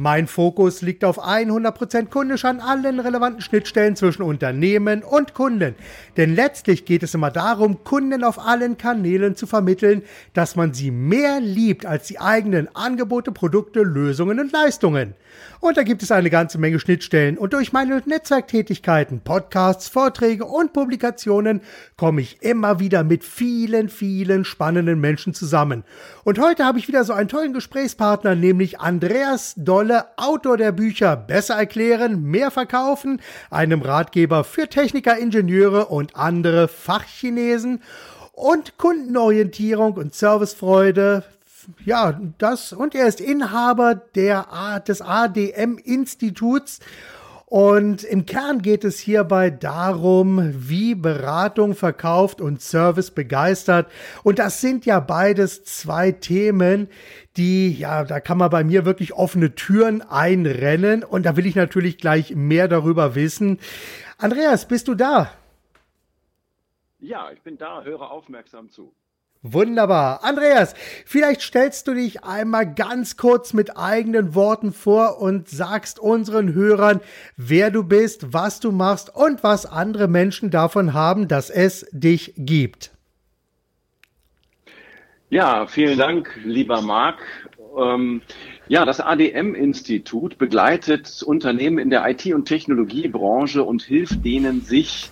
Mein Fokus liegt auf 100% kundisch an allen relevanten Schnittstellen zwischen Unternehmen und Kunden. Denn letztlich geht es immer darum, Kunden auf allen Kanälen zu vermitteln, dass man sie mehr liebt als die eigenen Angebote, Produkte, Lösungen und Leistungen. Und da gibt es eine ganze Menge Schnittstellen. Und durch meine Netzwerktätigkeiten, Podcasts, Vorträge und Publikationen komme ich immer wieder mit vielen, vielen spannenden Menschen zusammen. Und heute habe ich wieder so einen tollen Gesprächspartner, nämlich Andreas Dolle, Autor der Bücher Besser erklären, mehr verkaufen, einem Ratgeber für Techniker, Ingenieure und andere Fachchinesen und Kundenorientierung und Servicefreude ja, das und er ist Inhaber der, des ADM-Instituts. Und im Kern geht es hierbei darum, wie Beratung verkauft und Service begeistert. Und das sind ja beides zwei Themen, die, ja, da kann man bei mir wirklich offene Türen einrennen. Und da will ich natürlich gleich mehr darüber wissen. Andreas, bist du da? Ja, ich bin da, höre aufmerksam zu. Wunderbar. Andreas, vielleicht stellst du dich einmal ganz kurz mit eigenen Worten vor und sagst unseren Hörern, wer du bist, was du machst und was andere Menschen davon haben, dass es dich gibt. Ja, vielen Dank, lieber Marc. Ähm, ja, das ADM-Institut begleitet Unternehmen in der IT- und Technologiebranche und hilft denen, sich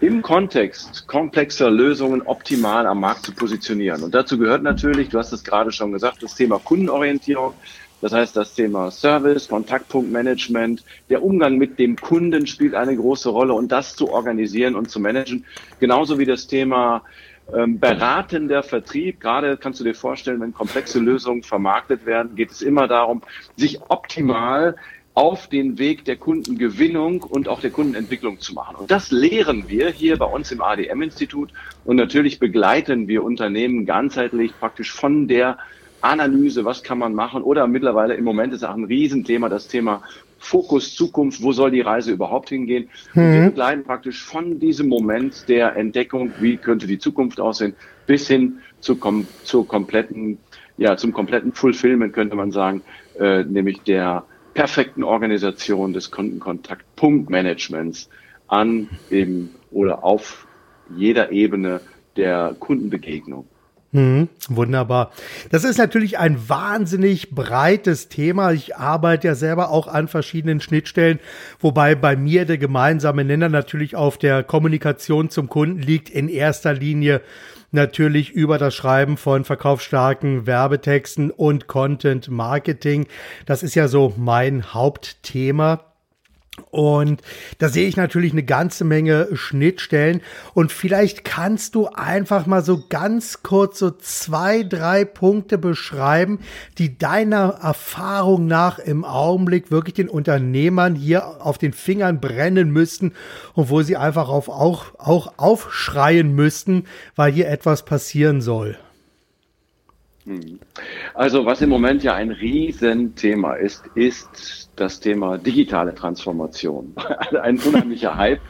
im Kontext komplexer Lösungen optimal am Markt zu positionieren. Und dazu gehört natürlich, du hast es gerade schon gesagt, das Thema Kundenorientierung. Das heißt, das Thema Service, Kontaktpunktmanagement, der Umgang mit dem Kunden spielt eine große Rolle und das zu organisieren und zu managen. Genauso wie das Thema ähm, beratender Vertrieb. Gerade kannst du dir vorstellen, wenn komplexe Lösungen vermarktet werden, geht es immer darum, sich optimal auf den Weg der Kundengewinnung und auch der Kundenentwicklung zu machen. Und das lehren wir hier bei uns im ADM-Institut. Und natürlich begleiten wir Unternehmen ganzheitlich praktisch von der Analyse, was kann man machen, oder mittlerweile im Moment ist auch ein Riesenthema das Thema Fokus Zukunft, wo soll die Reise überhaupt hingehen? Mhm. Und wir begleiten praktisch von diesem Moment der Entdeckung, wie könnte die Zukunft aussehen, bis hin zu kom zur kompletten, ja, zum kompletten Fulfillment könnte man sagen, äh, nämlich der perfekten Organisation des Kundenkontaktpunktmanagements an dem oder auf jeder Ebene der Kundenbegegnung. Hm, wunderbar. Das ist natürlich ein wahnsinnig breites Thema. Ich arbeite ja selber auch an verschiedenen Schnittstellen, wobei bei mir der gemeinsame Nenner natürlich auf der Kommunikation zum Kunden liegt in erster Linie natürlich über das Schreiben von verkaufsstarken Werbetexten und Content Marketing. Das ist ja so mein Hauptthema. Und da sehe ich natürlich eine ganze Menge Schnittstellen. Und vielleicht kannst du einfach mal so ganz kurz so zwei, drei Punkte beschreiben, die deiner Erfahrung nach im Augenblick wirklich den Unternehmern hier auf den Fingern brennen müssten und wo sie einfach auf, auch, auch aufschreien müssten, weil hier etwas passieren soll. Hm. Also was im Moment ja ein Riesenthema ist, ist das Thema digitale Transformation. ein unheimlicher Hype.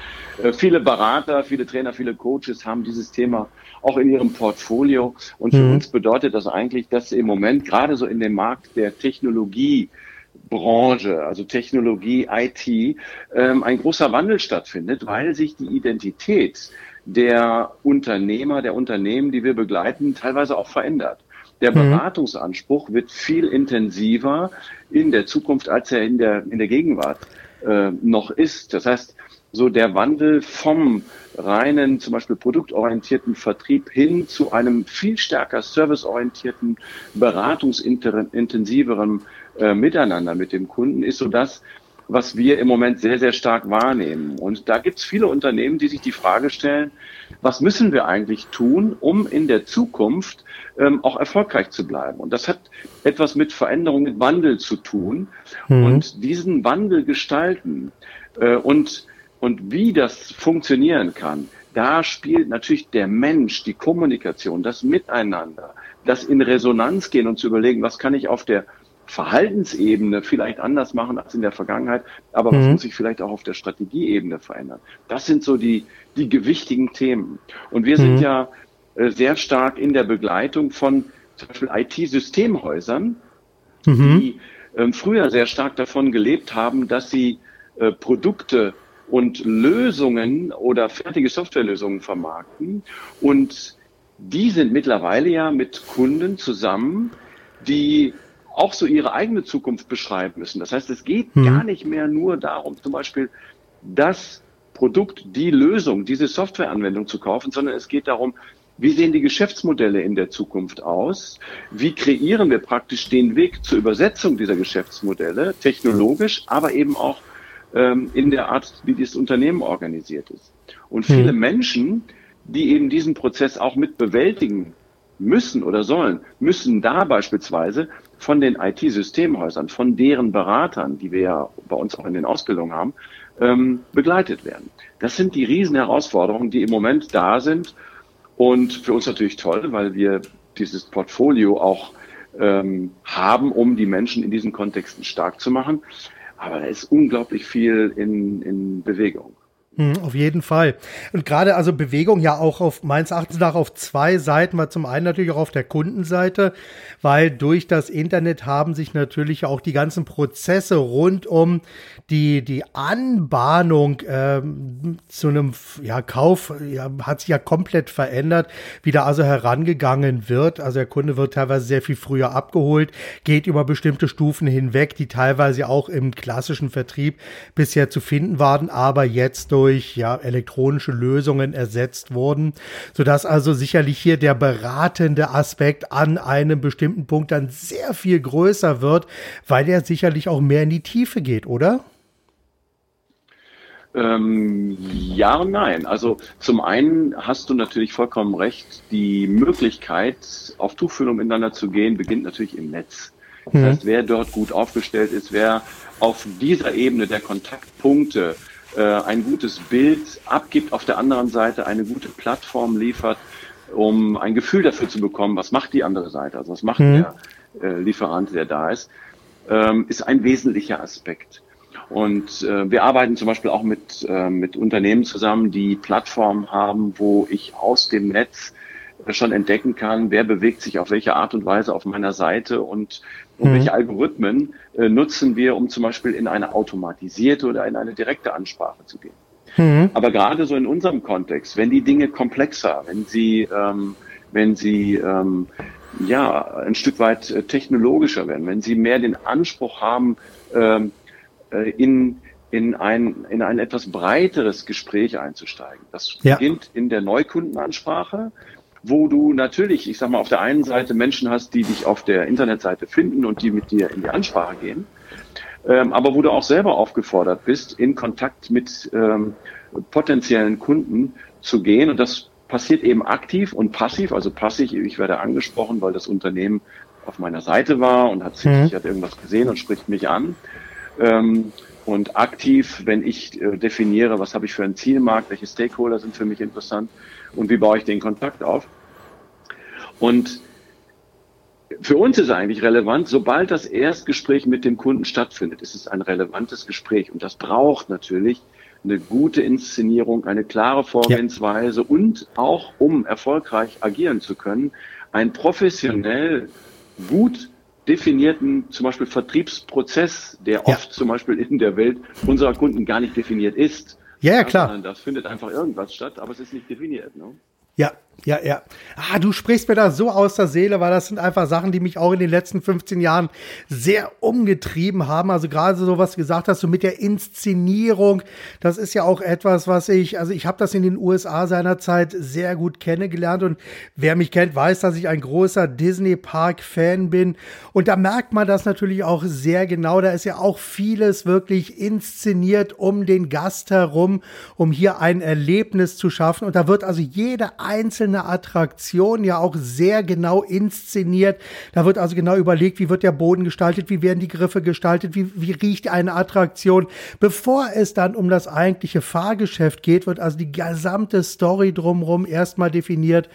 Äh, viele Berater, viele Trainer, viele Coaches haben dieses Thema auch in ihrem Portfolio. Und für mhm. uns bedeutet das eigentlich, dass im Moment gerade so in dem Markt der Technologie Branche, also Technologie, IT, ähm, ein großer Wandel stattfindet, weil sich die Identität der Unternehmer, der Unternehmen, die wir begleiten, teilweise auch verändert. Der mhm. Beratungsanspruch wird viel intensiver in der Zukunft, als er in der, in der Gegenwart äh, noch ist. Das heißt, so der Wandel vom reinen, zum Beispiel produktorientierten Vertrieb hin zu einem viel stärker serviceorientierten, beratungsintensiveren äh, Miteinander mit dem Kunden ist so das, was wir im Moment sehr, sehr stark wahrnehmen. Und da gibt es viele Unternehmen, die sich die Frage stellen, was müssen wir eigentlich tun, um in der Zukunft ähm, auch erfolgreich zu bleiben? Und das hat etwas mit Veränderung, mit Wandel zu tun. Mhm. Und diesen Wandel gestalten äh, und, und wie das funktionieren kann, da spielt natürlich der Mensch, die Kommunikation, das Miteinander, das in Resonanz gehen und zu überlegen, was kann ich auf der Verhaltensebene vielleicht anders machen als in der Vergangenheit, aber mhm. was muss sich vielleicht auch auf der Strategieebene verändern? Das sind so die, die gewichtigen Themen. Und wir mhm. sind ja äh, sehr stark in der Begleitung von zum Beispiel IT-Systemhäusern, mhm. die äh, früher sehr stark davon gelebt haben, dass sie äh, Produkte und Lösungen oder fertige Softwarelösungen vermarkten. Und die sind mittlerweile ja mit Kunden zusammen, die auch so ihre eigene Zukunft beschreiben müssen. Das heißt, es geht hm. gar nicht mehr nur darum, zum Beispiel das Produkt, die Lösung, diese Softwareanwendung zu kaufen, sondern es geht darum, wie sehen die Geschäftsmodelle in der Zukunft aus? Wie kreieren wir praktisch den Weg zur Übersetzung dieser Geschäftsmodelle, technologisch, aber eben auch ähm, in der Art, wie das Unternehmen organisiert ist? Und viele hm. Menschen, die eben diesen Prozess auch mit bewältigen müssen oder sollen, müssen da beispielsweise von den IT-Systemhäusern, von deren Beratern, die wir ja bei uns auch in den Ausbildungen haben, ähm, begleitet werden. Das sind die riesen Herausforderungen, die im Moment da sind und für uns natürlich toll, weil wir dieses Portfolio auch ähm, haben, um die Menschen in diesen Kontexten stark zu machen. Aber da ist unglaublich viel in, in Bewegung. Hm, auf jeden Fall. Und gerade also Bewegung ja auch auf meines Erachtens nach auf zwei Seiten, weil zum einen natürlich auch auf der Kundenseite, weil durch das Internet haben sich natürlich auch die ganzen Prozesse rund um die, die Anbahnung ähm, zu einem ja, Kauf ja, hat sich ja komplett verändert, wie da also herangegangen wird. Also der Kunde wird teilweise sehr viel früher abgeholt, geht über bestimmte Stufen hinweg, die teilweise auch im klassischen Vertrieb bisher zu finden waren, aber jetzt durch durch ja, elektronische Lösungen ersetzt wurden, sodass also sicherlich hier der beratende Aspekt an einem bestimmten Punkt dann sehr viel größer wird, weil er sicherlich auch mehr in die Tiefe geht, oder? Ähm, ja und nein. Also zum einen hast du natürlich vollkommen recht, die Möglichkeit, auf Tuchfühlung miteinander zu gehen, beginnt natürlich im Netz. Das mhm. heißt, wer dort gut aufgestellt ist, wer auf dieser Ebene der Kontaktpunkte ein gutes Bild abgibt, auf der anderen Seite eine gute Plattform liefert, um ein Gefühl dafür zu bekommen, was macht die andere Seite, also was macht mhm. der äh, Lieferant, der da ist, ähm, ist ein wesentlicher Aspekt. Und äh, wir arbeiten zum Beispiel auch mit, äh, mit Unternehmen zusammen, die Plattformen haben, wo ich aus dem Netz schon entdecken kann, wer bewegt sich auf welche Art und Weise auf meiner Seite und, und mhm. welche Algorithmen äh, nutzen wir, um zum Beispiel in eine automatisierte oder in eine direkte Ansprache zu gehen. Mhm. Aber gerade so in unserem Kontext, wenn die Dinge komplexer, wenn sie, ähm, wenn sie ähm, ja ein Stück weit äh, technologischer werden, wenn sie mehr den Anspruch haben, ähm, äh, in in ein, in ein etwas breiteres Gespräch einzusteigen. Das ja. beginnt in der Neukundenansprache, wo du natürlich, ich sag mal, auf der einen Seite Menschen hast, die dich auf der Internetseite finden und die mit dir in die Ansprache gehen, ähm, aber wo du auch selber aufgefordert bist, in Kontakt mit ähm, potenziellen Kunden zu gehen. Und das passiert eben aktiv und passiv. Also passiv, ich werde angesprochen, weil das Unternehmen auf meiner Seite war und hat, sich, mhm. hat irgendwas gesehen und spricht mich an. Ähm, und aktiv, wenn ich äh, definiere, was habe ich für einen Zielmarkt, welche Stakeholder sind für mich interessant und wie baue ich den Kontakt auf. Und für uns ist eigentlich relevant, sobald das Erstgespräch mit dem Kunden stattfindet, ist es ein relevantes Gespräch. Und das braucht natürlich eine gute Inszenierung, eine klare Vorgehensweise ja. und auch, um erfolgreich agieren zu können, ein professionell gut definierten zum Beispiel Vertriebsprozess, der ja. oft zum Beispiel in der Welt unserer Kunden gar nicht definiert ist. Ja, ja, klar. Das findet einfach irgendwas statt, aber es ist nicht definiert. Ne? Ja, ja, ja. Ah, du sprichst mir da so aus der Seele, weil das sind einfach Sachen, die mich auch in den letzten 15 Jahren sehr umgetrieben haben. Also gerade so, was gesagt hast, so mit der Inszenierung, das ist ja auch etwas, was ich, also ich habe das in den USA seinerzeit sehr gut kennengelernt und wer mich kennt, weiß, dass ich ein großer Disney Park Fan bin und da merkt man das natürlich auch sehr genau. Da ist ja auch vieles wirklich inszeniert um den Gast herum, um hier ein Erlebnis zu schaffen und da wird also jede einzelne Attraktion ja auch sehr genau inszeniert. Da wird also genau überlegt, wie wird der Boden gestaltet, wie werden die Griffe gestaltet, wie, wie riecht eine Attraktion. Bevor es dann um das eigentliche Fahrgeschäft geht, wird also die gesamte Story drumherum erstmal definiert.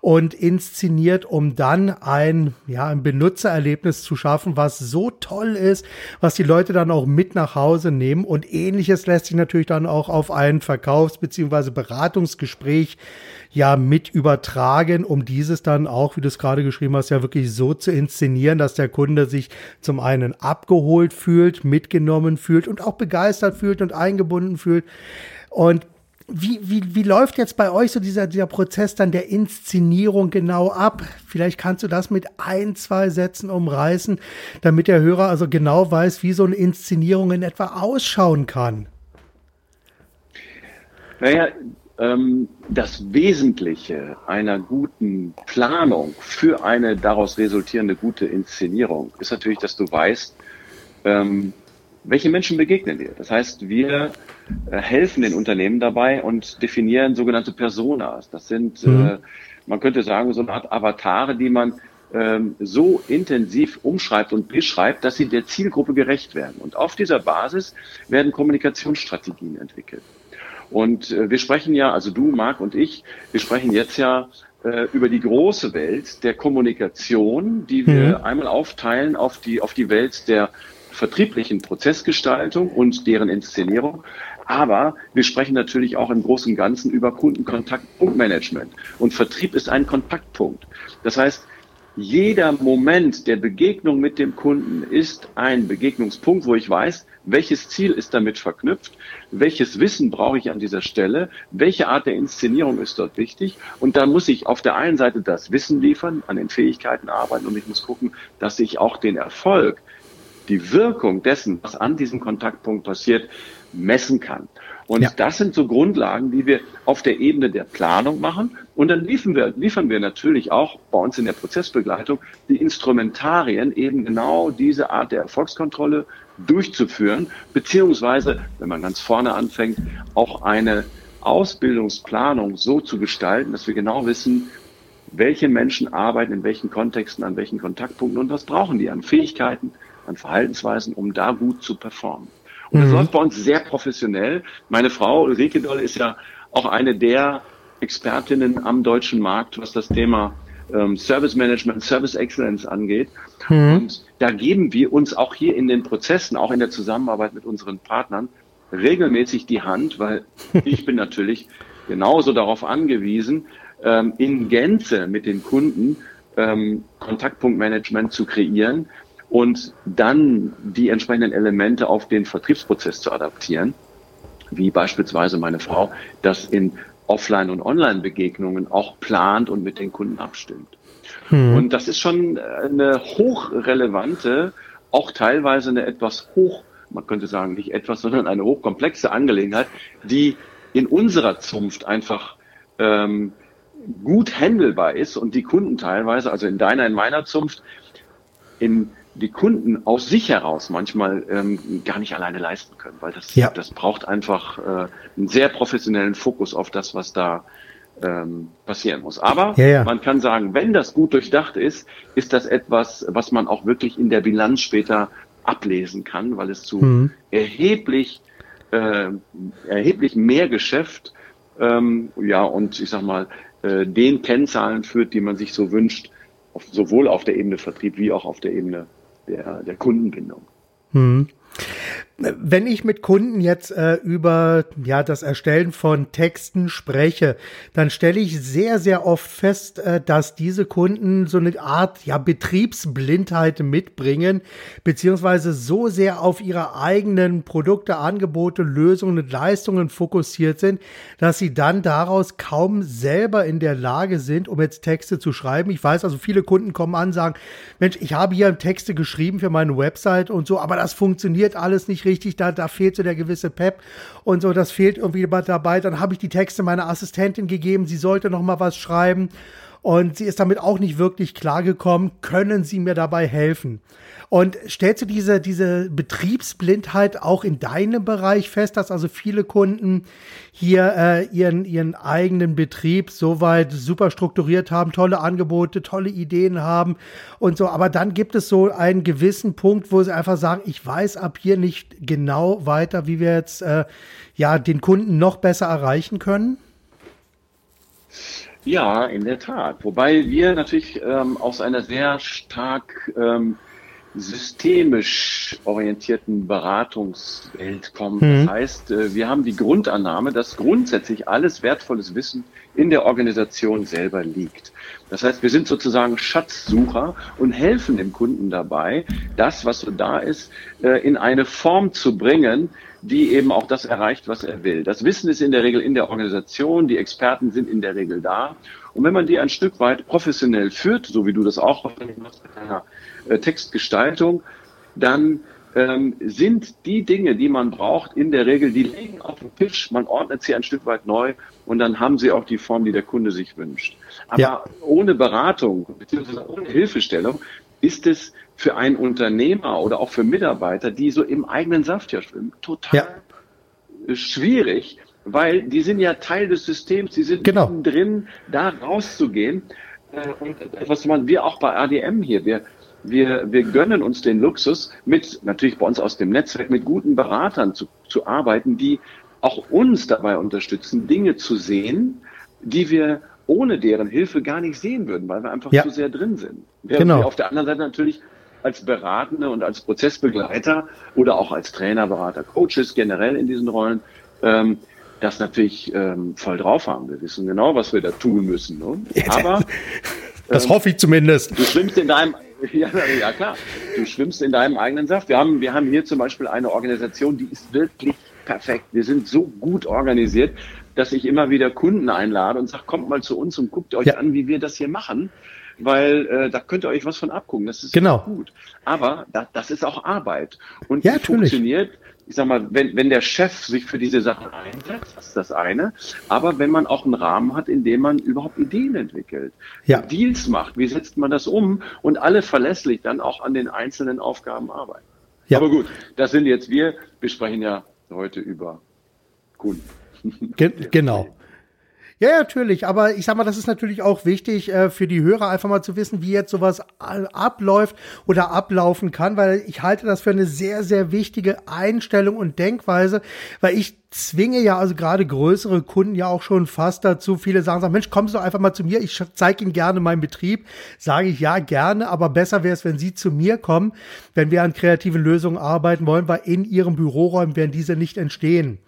und inszeniert, um dann ein, ja, ein Benutzererlebnis zu schaffen, was so toll ist, was die Leute dann auch mit nach Hause nehmen. Und ähnliches lässt sich natürlich dann auch auf ein Verkaufs- bzw. Beratungsgespräch ja mit übertragen, um dieses dann auch, wie du es gerade geschrieben hast, ja wirklich so zu inszenieren, dass der Kunde sich zum einen abgeholt fühlt, mitgenommen fühlt und auch begeistert fühlt und eingebunden fühlt. Und wie, wie, wie läuft jetzt bei euch so dieser, dieser Prozess dann der Inszenierung genau ab? Vielleicht kannst du das mit ein, zwei Sätzen umreißen, damit der Hörer also genau weiß, wie so eine Inszenierung in etwa ausschauen kann. Naja, das Wesentliche einer guten Planung für eine daraus resultierende gute Inszenierung ist natürlich, dass du weißt, ähm, welche Menschen begegnen dir. Das heißt, wir äh, helfen den Unternehmen dabei und definieren sogenannte Personas. Das sind, mhm. äh, man könnte sagen, so eine Art Avatare, die man ähm, so intensiv umschreibt und beschreibt, dass sie der Zielgruppe gerecht werden. Und auf dieser Basis werden Kommunikationsstrategien entwickelt. Und äh, wir sprechen ja, also du, Marc und ich, wir sprechen jetzt ja äh, über die große Welt der Kommunikation, die wir mhm. einmal aufteilen auf die, auf die Welt der vertrieblichen Prozessgestaltung und deren Inszenierung. Aber wir sprechen natürlich auch im Großen und Ganzen über Kundenkontaktpunktmanagement. Und Vertrieb ist ein Kontaktpunkt. Das heißt, jeder Moment der Begegnung mit dem Kunden ist ein Begegnungspunkt, wo ich weiß, welches Ziel ist damit verknüpft, welches Wissen brauche ich an dieser Stelle, welche Art der Inszenierung ist dort wichtig. Und da muss ich auf der einen Seite das Wissen liefern, an den Fähigkeiten arbeiten und ich muss gucken, dass ich auch den Erfolg, die Wirkung dessen, was an diesem Kontaktpunkt passiert, messen kann. Und ja. das sind so Grundlagen, die wir auf der Ebene der Planung machen. Und dann liefern wir, liefern wir natürlich auch bei uns in der Prozessbegleitung die Instrumentarien, eben genau diese Art der Erfolgskontrolle durchzuführen, beziehungsweise, wenn man ganz vorne anfängt, auch eine Ausbildungsplanung so zu gestalten, dass wir genau wissen, welche Menschen arbeiten in welchen Kontexten, an welchen Kontaktpunkten und was brauchen die an Fähigkeiten, an Verhaltensweisen, um da gut zu performen. Und das mhm. läuft bei uns sehr professionell. Meine Frau Ulrike Doll ist ja auch eine der Expertinnen am deutschen Markt, was das Thema ähm, Service Management, Service Excellence angeht. Mhm. Und da geben wir uns auch hier in den Prozessen, auch in der Zusammenarbeit mit unseren Partnern, regelmäßig die Hand, weil ich bin natürlich genauso darauf angewiesen, ähm, in Gänze mit den Kunden ähm, Kontaktpunktmanagement zu kreieren, und dann die entsprechenden Elemente auf den Vertriebsprozess zu adaptieren, wie beispielsweise meine Frau das in Offline- und Online-Begegnungen auch plant und mit den Kunden abstimmt. Hm. Und das ist schon eine hochrelevante, auch teilweise eine etwas hoch, man könnte sagen nicht etwas, sondern eine hochkomplexe Angelegenheit, die in unserer Zunft einfach ähm, gut handelbar ist und die Kunden teilweise, also in deiner, in meiner Zunft, in die Kunden aus sich heraus manchmal ähm, gar nicht alleine leisten können, weil das, ja. das braucht einfach äh, einen sehr professionellen Fokus auf das, was da ähm, passieren muss. Aber ja, ja. man kann sagen, wenn das gut durchdacht ist, ist das etwas, was man auch wirklich in der Bilanz später ablesen kann, weil es zu mhm. erheblich, äh, erheblich mehr Geschäft, ähm, ja, und ich sag mal, äh, den Kennzahlen führt, die man sich so wünscht, auf, sowohl auf der Ebene Vertrieb wie auch auf der Ebene der, der Kundenbindung. Hm. Wenn ich mit Kunden jetzt äh, über ja das Erstellen von Texten spreche, dann stelle ich sehr sehr oft fest, äh, dass diese Kunden so eine Art ja Betriebsblindheit mitbringen, beziehungsweise so sehr auf ihre eigenen Produkte, Angebote, Lösungen und Leistungen fokussiert sind, dass sie dann daraus kaum selber in der Lage sind, um jetzt Texte zu schreiben. Ich weiß also, viele Kunden kommen an, sagen, Mensch, ich habe hier Texte geschrieben für meine Website und so, aber das funktioniert alles nicht richtig, da, da fehlt so der gewisse Pep und so, das fehlt irgendwie dabei. Dann habe ich die Texte meiner Assistentin gegeben, sie sollte noch mal was schreiben und sie ist damit auch nicht wirklich klargekommen. Können Sie mir dabei helfen? Und stellst du diese, diese Betriebsblindheit auch in deinem Bereich fest, dass also viele Kunden hier äh, ihren, ihren eigenen Betrieb soweit super strukturiert haben, tolle Angebote, tolle Ideen haben und so. Aber dann gibt es so einen gewissen Punkt, wo sie einfach sagen, ich weiß ab hier nicht genau weiter, wie wir jetzt äh, ja den Kunden noch besser erreichen können? Ja, in der Tat. Wobei wir natürlich ähm, aus einer sehr stark ähm, systemisch orientierten Beratungswelt kommen. Mhm. Das heißt, äh, wir haben die Grundannahme, dass grundsätzlich alles wertvolles Wissen in der Organisation selber liegt. Das heißt, wir sind sozusagen Schatzsucher und helfen dem Kunden dabei, das, was so da ist, äh, in eine Form zu bringen, die eben auch das erreicht, was er will. Das Wissen ist in der Regel in der Organisation, die Experten sind in der Regel da. Und wenn man die ein Stück weit professionell führt, so wie du das auch machst mit deiner äh, Textgestaltung, dann ähm, sind die Dinge, die man braucht, in der Regel, die liegen auf dem Tisch, man ordnet sie ein Stück weit neu und dann haben sie auch die Form, die der Kunde sich wünscht. Aber ja. ohne Beratung bzw. ohne Hilfestellung ist es für einen Unternehmer oder auch für Mitarbeiter, die so im eigenen Saft ja schwimmen, total ja. schwierig, weil die sind ja Teil des Systems, die sind genau. drin, da rauszugehen. Äh, und was man, wir auch bei ADM hier, wir, wir, wir gönnen uns den Luxus, mit, natürlich bei uns aus dem Netzwerk, mit guten Beratern zu, zu arbeiten, die auch uns dabei unterstützen, Dinge zu sehen, die wir ohne deren Hilfe gar nicht sehen würden, weil wir einfach ja. zu sehr drin sind. Wir, genau. wir auf der anderen Seite natürlich als Beratende und als Prozessbegleiter oder auch als Trainer, Berater, Coaches generell in diesen Rollen ähm, das natürlich ähm, voll drauf haben. Wir wissen genau, was wir da tun müssen. Ne? Aber das ähm, hoffe ich zumindest. Du schwimmst in deinem ja, ja klar, du schwimmst in deinem eigenen Saft. Wir haben, wir haben hier zum Beispiel eine Organisation, die ist wirklich perfekt. Wir sind so gut organisiert, dass ich immer wieder Kunden einlade und sage, kommt mal zu uns und guckt euch ja. an, wie wir das hier machen weil äh, da könnt ihr euch was von abgucken. Das ist genau. gut. Aber da, das ist auch Arbeit. Und ja, funktioniert, ich sag mal, wenn, wenn der Chef sich für diese Sachen einsetzt, das ist das eine. Aber wenn man auch einen Rahmen hat, in dem man überhaupt Ideen entwickelt, ja. Deals macht, wie setzt man das um und alle verlässlich dann auch an den einzelnen Aufgaben arbeiten. Ja. Aber gut, das sind jetzt wir. Wir sprechen ja heute über Kunden. Ge genau. Ja, natürlich, aber ich sag mal, das ist natürlich auch wichtig äh, für die Hörer einfach mal zu wissen, wie jetzt sowas abläuft oder ablaufen kann, weil ich halte das für eine sehr, sehr wichtige Einstellung und Denkweise, weil ich zwinge ja also gerade größere Kunden ja auch schon fast dazu. Viele sagen, sagen Mensch, Sie doch einfach mal zu mir, ich zeige Ihnen gerne meinen Betrieb. Sage ich ja gerne, aber besser wäre es, wenn Sie zu mir kommen, wenn wir an kreativen Lösungen arbeiten wollen, weil in Ihren Büroräumen werden diese nicht entstehen.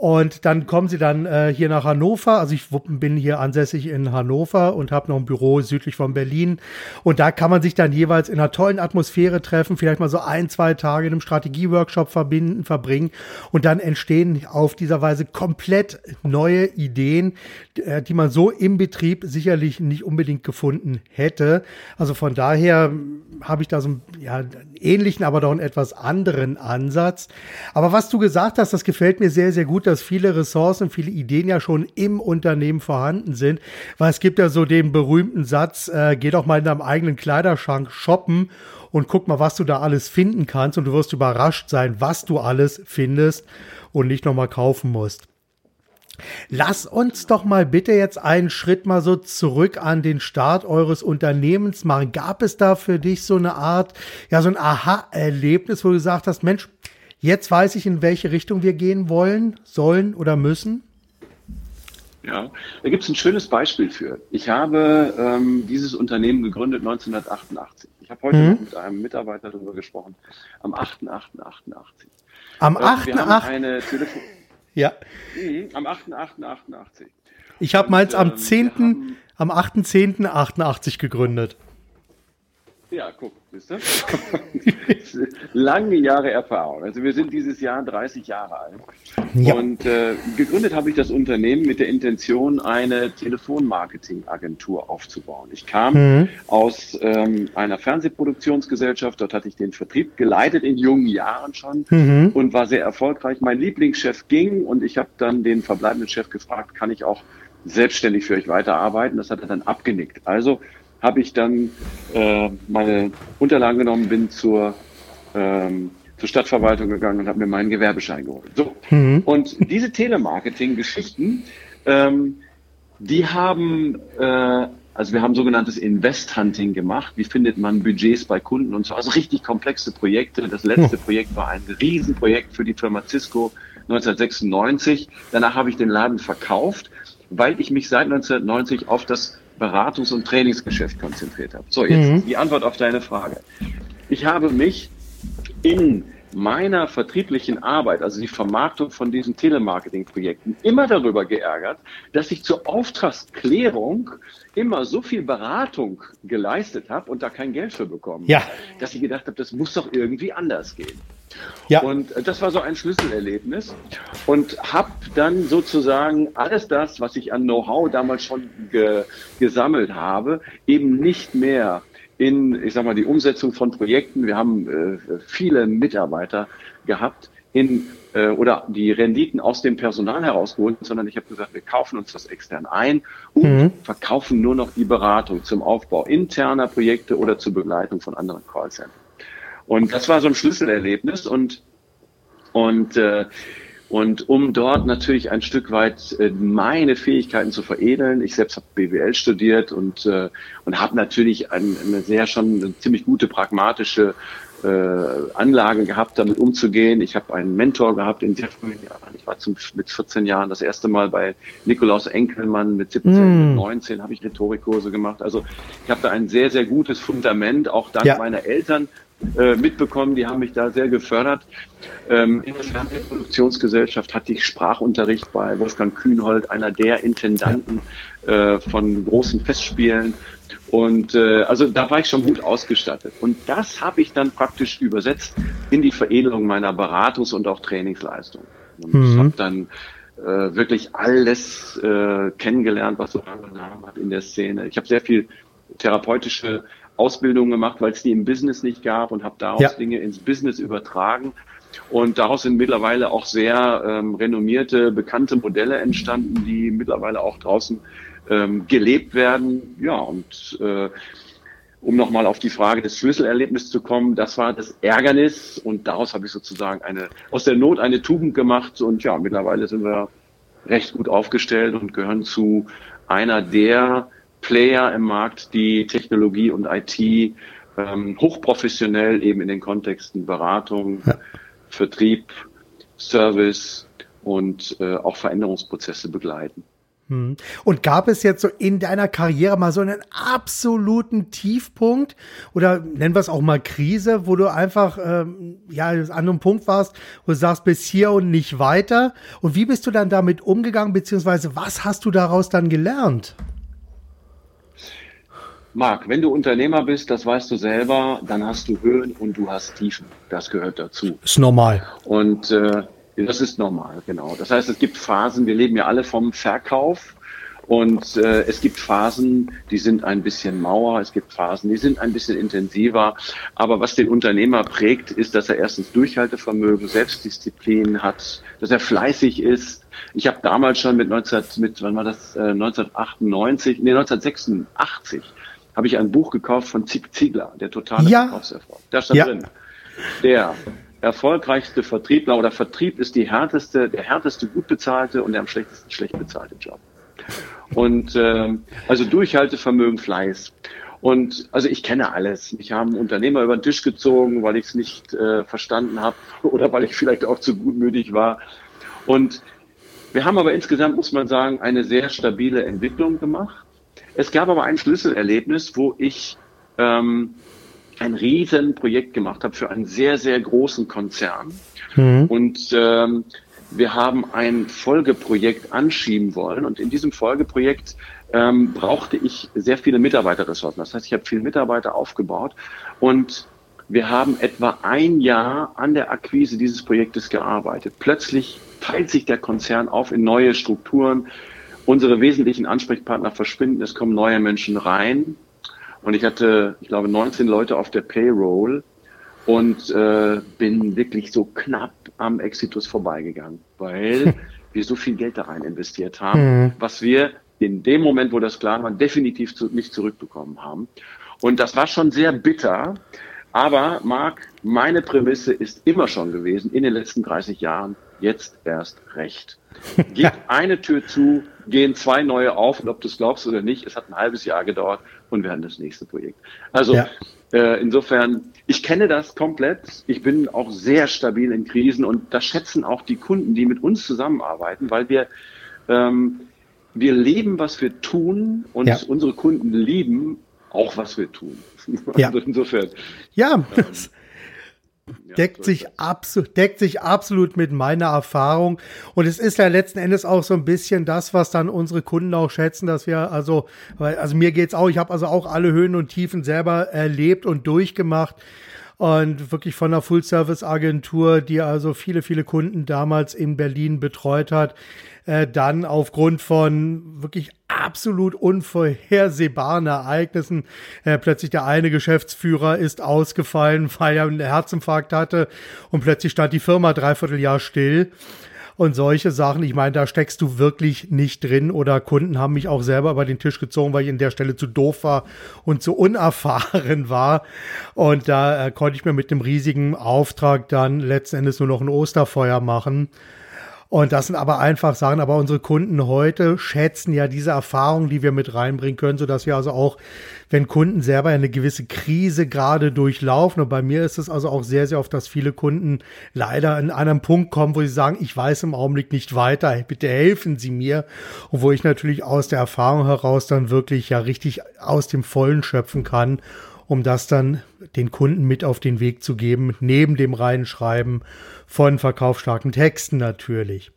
Und dann kommen sie dann äh, hier nach Hannover. Also ich bin hier ansässig in Hannover und habe noch ein Büro südlich von Berlin. Und da kann man sich dann jeweils in einer tollen Atmosphäre treffen, vielleicht mal so ein, zwei Tage in einem Strategieworkshop verbinden, verbringen. Und dann entstehen auf dieser Weise komplett neue Ideen, äh, die man so im Betrieb sicherlich nicht unbedingt gefunden hätte. Also von daher habe ich da so einen, ja, einen ähnlichen, aber doch einen etwas anderen Ansatz. Aber was du gesagt hast, das gefällt mir sehr, sehr gut dass viele Ressourcen, viele Ideen ja schon im Unternehmen vorhanden sind. Weil es gibt ja so den berühmten Satz, äh, geh doch mal in deinem eigenen Kleiderschrank shoppen und guck mal, was du da alles finden kannst und du wirst überrascht sein, was du alles findest und nicht nochmal kaufen musst. Lass uns doch mal bitte jetzt einen Schritt mal so zurück an den Start eures Unternehmens machen. Gab es da für dich so eine Art, ja, so ein Aha-Erlebnis, wo du gesagt hast, Mensch, Jetzt weiß ich, in welche Richtung wir gehen wollen, sollen oder müssen. Ja, da gibt es ein schönes Beispiel für. Ich habe ähm, dieses Unternehmen gegründet 1988. Ich habe heute mhm. mit einem Mitarbeiter darüber gesprochen. Am 8.8.88. Am 8.8. Wir haben eine Telefon ja. Mhm, am 8.8.88. Ich habe meins am 10. Ähm, am 8.10.88 gegründet. Ja, guck, siehst du? Lange Jahre Erfahrung. Also wir sind dieses Jahr 30 Jahre alt. Ja. Und äh, gegründet habe ich das Unternehmen mit der Intention, eine Telefonmarketingagentur aufzubauen. Ich kam mhm. aus ähm, einer Fernsehproduktionsgesellschaft, dort hatte ich den Vertrieb geleitet in jungen Jahren schon mhm. und war sehr erfolgreich. Mein Lieblingschef ging und ich habe dann den verbleibenden Chef gefragt, kann ich auch selbstständig für euch weiterarbeiten? Das hat er dann abgenickt. Also habe ich dann äh, meine Unterlagen genommen, bin zur, ähm, zur Stadtverwaltung gegangen und habe mir meinen Gewerbeschein geholt. So. Mhm. Und diese Telemarketing-Geschichten, ähm, die haben, äh, also wir haben sogenanntes Invest-Hunting gemacht. Wie findet man Budgets bei Kunden und so? Also richtig komplexe Projekte. Das letzte mhm. Projekt war ein Riesenprojekt für die Firma Cisco 1996. Danach habe ich den Laden verkauft weil ich mich seit 1990 auf das Beratungs- und Trainingsgeschäft konzentriert habe. So, jetzt mhm. die Antwort auf deine Frage. Ich habe mich in meiner vertrieblichen Arbeit, also die Vermarktung von diesen Telemarketing-Projekten, immer darüber geärgert, dass ich zur Auftragsklärung immer so viel Beratung geleistet habe und da kein Geld für bekommen, ja. dass ich gedacht habe, das muss doch irgendwie anders gehen. Ja. Und das war so ein Schlüsselerlebnis und habe dann sozusagen alles das, was ich an Know-how damals schon ge gesammelt habe, eben nicht mehr in, ich sag mal, die Umsetzung von Projekten. Wir haben äh, viele Mitarbeiter gehabt in äh, oder die Renditen aus dem Personal herausgeholt, sondern ich habe gesagt, wir kaufen uns das extern ein und mhm. verkaufen nur noch die Beratung zum Aufbau interner Projekte oder zur Begleitung von anderen Callcentern. Und das war so ein Schlüsselerlebnis und und äh, und um dort natürlich ein Stück weit äh, meine Fähigkeiten zu veredeln, ich selbst habe BWL studiert und, äh, und habe natürlich ein, eine sehr schon eine ziemlich gute pragmatische äh, Anlage gehabt, damit umzugehen. Ich habe einen Mentor gehabt in sehr frühen Jahren. Ich war zum, mit 14 Jahren das erste Mal bei Nikolaus Enkelmann, mit 17, mm. mit 19 habe ich Rhetorikkurse gemacht. Also ich habe da ein sehr, sehr gutes Fundament, auch dank ja. meiner Eltern, äh, mitbekommen, die haben mich da sehr gefördert. Ähm, in der Fernsehproduktionsgesellschaft hatte ich Sprachunterricht bei Wolfgang Kühnhold, einer der Intendanten äh, von großen Festspielen. Und äh, also da war ich schon gut ausgestattet. Und das habe ich dann praktisch übersetzt in die Veredelung meiner Beratungs- und auch Trainingsleistung. Und mhm. habe dann äh, wirklich alles äh, kennengelernt, was so Namen hat in der Szene. Ich habe sehr viel therapeutische Ausbildung gemacht, weil es die im Business nicht gab und habe daraus ja. Dinge ins Business übertragen. Und daraus sind mittlerweile auch sehr ähm, renommierte, bekannte Modelle entstanden, die mittlerweile auch draußen ähm, gelebt werden. Ja, und äh, um nochmal auf die Frage des Schlüsselerlebnisses zu kommen, das war das Ärgernis und daraus habe ich sozusagen eine, aus der Not eine Tugend gemacht und ja, mittlerweile sind wir recht gut aufgestellt und gehören zu einer der Player im Markt, die Technologie und IT ähm, hochprofessionell eben in den Kontexten Beratung, ja. Vertrieb, Service und äh, auch Veränderungsprozesse begleiten. Hm. Und gab es jetzt so in deiner Karriere mal so einen absoluten Tiefpunkt oder nennen wir es auch mal Krise, wo du einfach ähm, ja an einem Punkt warst, wo du sagst bis hier und nicht weiter? Und wie bist du dann damit umgegangen beziehungsweise was hast du daraus dann gelernt? Marc, wenn du Unternehmer bist, das weißt du selber, dann hast du Höhen und du hast Tiefen. Das gehört dazu. Ist normal. Und äh, das ist normal, genau. Das heißt, es gibt Phasen, wir leben ja alle vom Verkauf. Und äh, es gibt Phasen, die sind ein bisschen mauer, es gibt Phasen, die sind ein bisschen intensiver. Aber was den Unternehmer prägt, ist, dass er erstens Durchhaltevermögen, Selbstdisziplin hat, dass er fleißig ist. Ich habe damals schon mit 19, mit wann war das, äh, 1998, nee 1986 habe ich ein Buch gekauft von Zig Ziegler, der totale ja. Verkaufserfolg. Da stand ja. drin. Der erfolgreichste Vertriebler oder Vertrieb ist die härteste, der härteste gut bezahlte und der am schlechtesten schlecht bezahlte Job. Und ähm, also Durchhaltevermögen, Fleiß. Und also ich kenne alles. Mich haben Unternehmer über den Tisch gezogen, weil ich es nicht äh, verstanden habe oder weil ich vielleicht auch zu gutmütig war. Und wir haben aber insgesamt, muss man sagen, eine sehr stabile Entwicklung gemacht. Es gab aber ein Schlüsselerlebnis, wo ich ähm, ein Riesenprojekt gemacht habe für einen sehr, sehr großen Konzern. Mhm. Und ähm, wir haben ein Folgeprojekt anschieben wollen. Und in diesem Folgeprojekt ähm, brauchte ich sehr viele Mitarbeiterressourcen. Das heißt, ich habe viele Mitarbeiter aufgebaut und wir haben etwa ein Jahr an der Akquise dieses Projektes gearbeitet. Plötzlich teilt sich der Konzern auf in neue Strukturen unsere wesentlichen Ansprechpartner verschwinden, es kommen neue Menschen rein. Und ich hatte, ich glaube, 19 Leute auf der Payroll und äh, bin wirklich so knapp am Exitus vorbeigegangen, weil wir so viel Geld da rein investiert haben, mhm. was wir in dem Moment, wo das klar war, definitiv zu, nicht zurückbekommen haben. Und das war schon sehr bitter. Aber, Marc, meine Prämisse ist immer schon gewesen, in den letzten 30 Jahren, jetzt erst recht. Geht eine Tür zu, gehen zwei neue auf und ob du es glaubst oder nicht, es hat ein halbes Jahr gedauert und wir hatten das nächste Projekt. Also ja. äh, insofern, ich kenne das komplett. Ich bin auch sehr stabil in Krisen und das schätzen auch die Kunden, die mit uns zusammenarbeiten, weil wir ähm, wir leben, was wir tun und Ja. unsere Kunden lieben auch, was wir tun. Ja. Also insofern. Ja, das ja, deckt sich, deckt sich absolut mit meiner Erfahrung. Und es ist ja letzten Endes auch so ein bisschen das, was dann unsere Kunden auch schätzen, dass wir, also, weil, also mir geht's auch, ich habe also auch alle Höhen und Tiefen selber erlebt und durchgemacht. Und wirklich von einer Full-Service-Agentur, die also viele, viele Kunden damals in Berlin betreut hat, äh, dann aufgrund von wirklich absolut unvorhersehbaren Ereignissen äh, plötzlich der eine Geschäftsführer ist ausgefallen, weil er einen Herzinfarkt hatte und plötzlich stand die Firma dreiviertel Jahr still. Und solche Sachen, ich meine, da steckst du wirklich nicht drin oder Kunden haben mich auch selber über den Tisch gezogen, weil ich in der Stelle zu doof war und zu unerfahren war. Und da äh, konnte ich mir mit dem riesigen Auftrag dann letzten Endes nur noch ein Osterfeuer machen. Und das sind aber einfach Sachen, aber unsere Kunden heute schätzen ja diese Erfahrung, die wir mit reinbringen können, so dass wir also auch, wenn Kunden selber eine gewisse Krise gerade durchlaufen, und bei mir ist es also auch sehr, sehr oft, dass viele Kunden leider an einem Punkt kommen, wo sie sagen, ich weiß im Augenblick nicht weiter, bitte helfen Sie mir. Und wo ich natürlich aus der Erfahrung heraus dann wirklich ja richtig aus dem Vollen schöpfen kann um das dann den Kunden mit auf den Weg zu geben, neben dem Reinschreiben von verkaufsstarken Texten natürlich.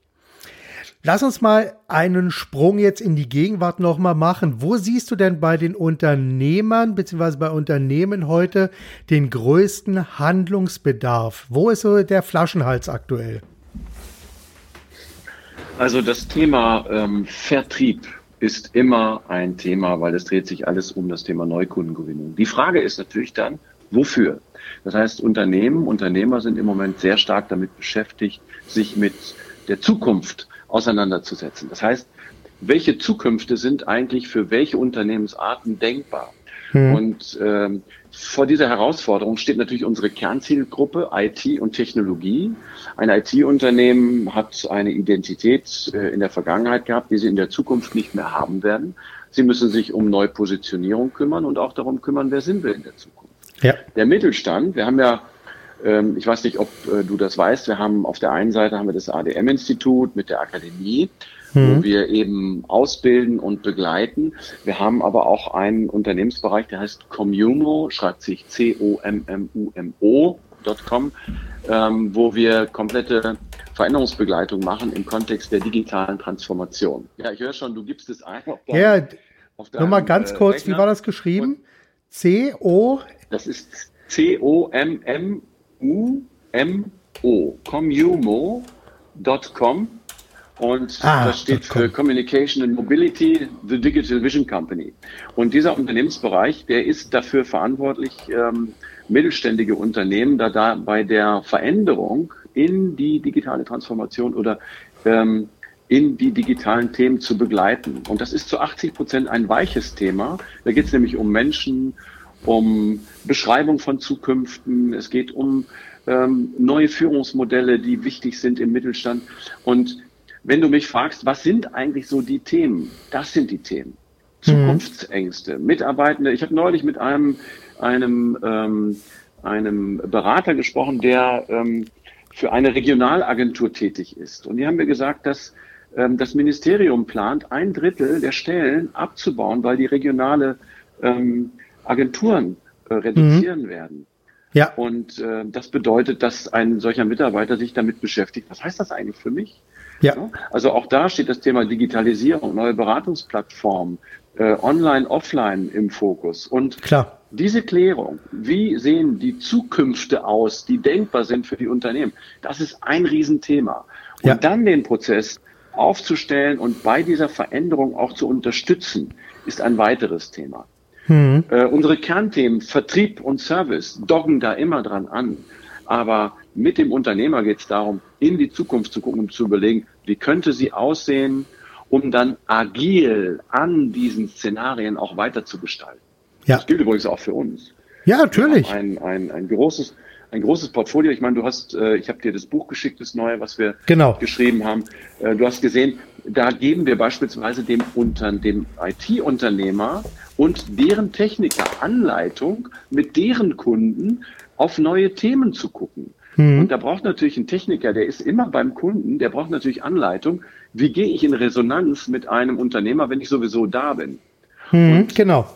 Lass uns mal einen Sprung jetzt in die Gegenwart nochmal machen. Wo siehst du denn bei den Unternehmern bzw. bei Unternehmen heute den größten Handlungsbedarf? Wo ist so der Flaschenhals aktuell? Also das Thema ähm, Vertrieb ist immer ein Thema, weil es dreht sich alles um das Thema Neukundengewinnung. Die Frage ist natürlich dann, wofür? Das heißt, Unternehmen, Unternehmer sind im Moment sehr stark damit beschäftigt, sich mit der Zukunft auseinanderzusetzen. Das heißt, welche Zukünfte sind eigentlich für welche Unternehmensarten denkbar? Hm. Und ähm, vor dieser Herausforderung steht natürlich unsere Kernzielgruppe IT und Technologie. Ein IT-Unternehmen hat eine Identität äh, in der Vergangenheit gehabt, die sie in der Zukunft nicht mehr haben werden. Sie müssen sich um Neupositionierung kümmern und auch darum kümmern, wer sind wir in der Zukunft. Ja. Der Mittelstand, wir haben ja, ähm, ich weiß nicht, ob äh, du das weißt, wir haben auf der einen Seite haben wir das ADM-Institut mit der Akademie, Mhm. wo wir eben ausbilden und begleiten. Wir haben aber auch einen Unternehmensbereich, der heißt Commumo, schreibt sich C-O-M-M-U-M-O.com, ähm, wo wir komplette Veränderungsbegleitung machen im Kontext der digitalen Transformation. Ja, ich höre schon, du gibst es ein. Auf deinem- Ja, nochmal ganz äh, kurz, Rechner. wie war das geschrieben? C, O, Das ist C-O-M-M-U-M-O. Commumo.com. Und Ah, das steht für Communication and Mobility, the Digital Vision Company. Und dieser Unternehmensbereich, der ist dafür verantwortlich, ähm, mittelständige Unternehmen da, da bei der Veränderung in die digitale Transformation oder ähm, in die digitalen Themen zu begleiten. Und das ist zu 80 Prozent ein weiches Thema. Da geht es nämlich um Menschen, um Beschreibung von Zukünften, es geht um ähm, neue Führungsmodelle, die wichtig sind im Mittelstand. Und wenn du mich fragst, was sind eigentlich so die Themen? Das sind die Themen. Zukunftsängste, Mitarbeitende. Ich habe neulich mit einem, einem, ähm, einem Berater gesprochen, der ähm, für eine Regionalagentur tätig ist. Und die haben mir gesagt, dass ähm, das Ministerium plant, ein Drittel der Stellen abzubauen, weil die regionale ähm, Agenturen äh, reduzieren werden. ja, Und äh, das bedeutet, dass ein solcher Mitarbeiter sich damit beschäftigt. Was heißt das eigentlich für mich? Ja, Also auch da steht das Thema Digitalisierung, neue Beratungsplattformen, äh, online, offline im Fokus. Und klar. diese Klärung, wie sehen die Zukünfte aus, die denkbar sind für die Unternehmen, das ist ein Riesenthema. Und Ja. dann den Prozess aufzustellen und bei dieser Veränderung auch zu unterstützen, ist ein weiteres Thema. Hm. Äh, unsere Kernthemen Vertrieb und Service doggen da immer dran an. Aber mit dem Unternehmer geht es darum, in die Zukunft zu gucken und zu überlegen, wie könnte sie aussehen, um dann agil an diesen Szenarien auch weiter zu gestalten. Ja, Das gilt übrigens auch für uns. ja, natürlich. Ein, ein, ein großes ein großes Portfolio. Ich meine, du hast, äh, ich habe dir das Buch geschickt, das neue, was wir Genau. geschrieben haben. Äh, du hast gesehen, da geben wir beispielsweise dem, unter, dem IT-Unternehmer und deren Techniker Anleitung, mit deren Kunden auf neue Themen zu gucken. Mhm. Und da braucht natürlich ein Techniker, der ist immer beim Kunden, der braucht natürlich Anleitung. Wie gehe ich in Resonanz mit einem Unternehmer, wenn ich sowieso da bin? Mhm, genau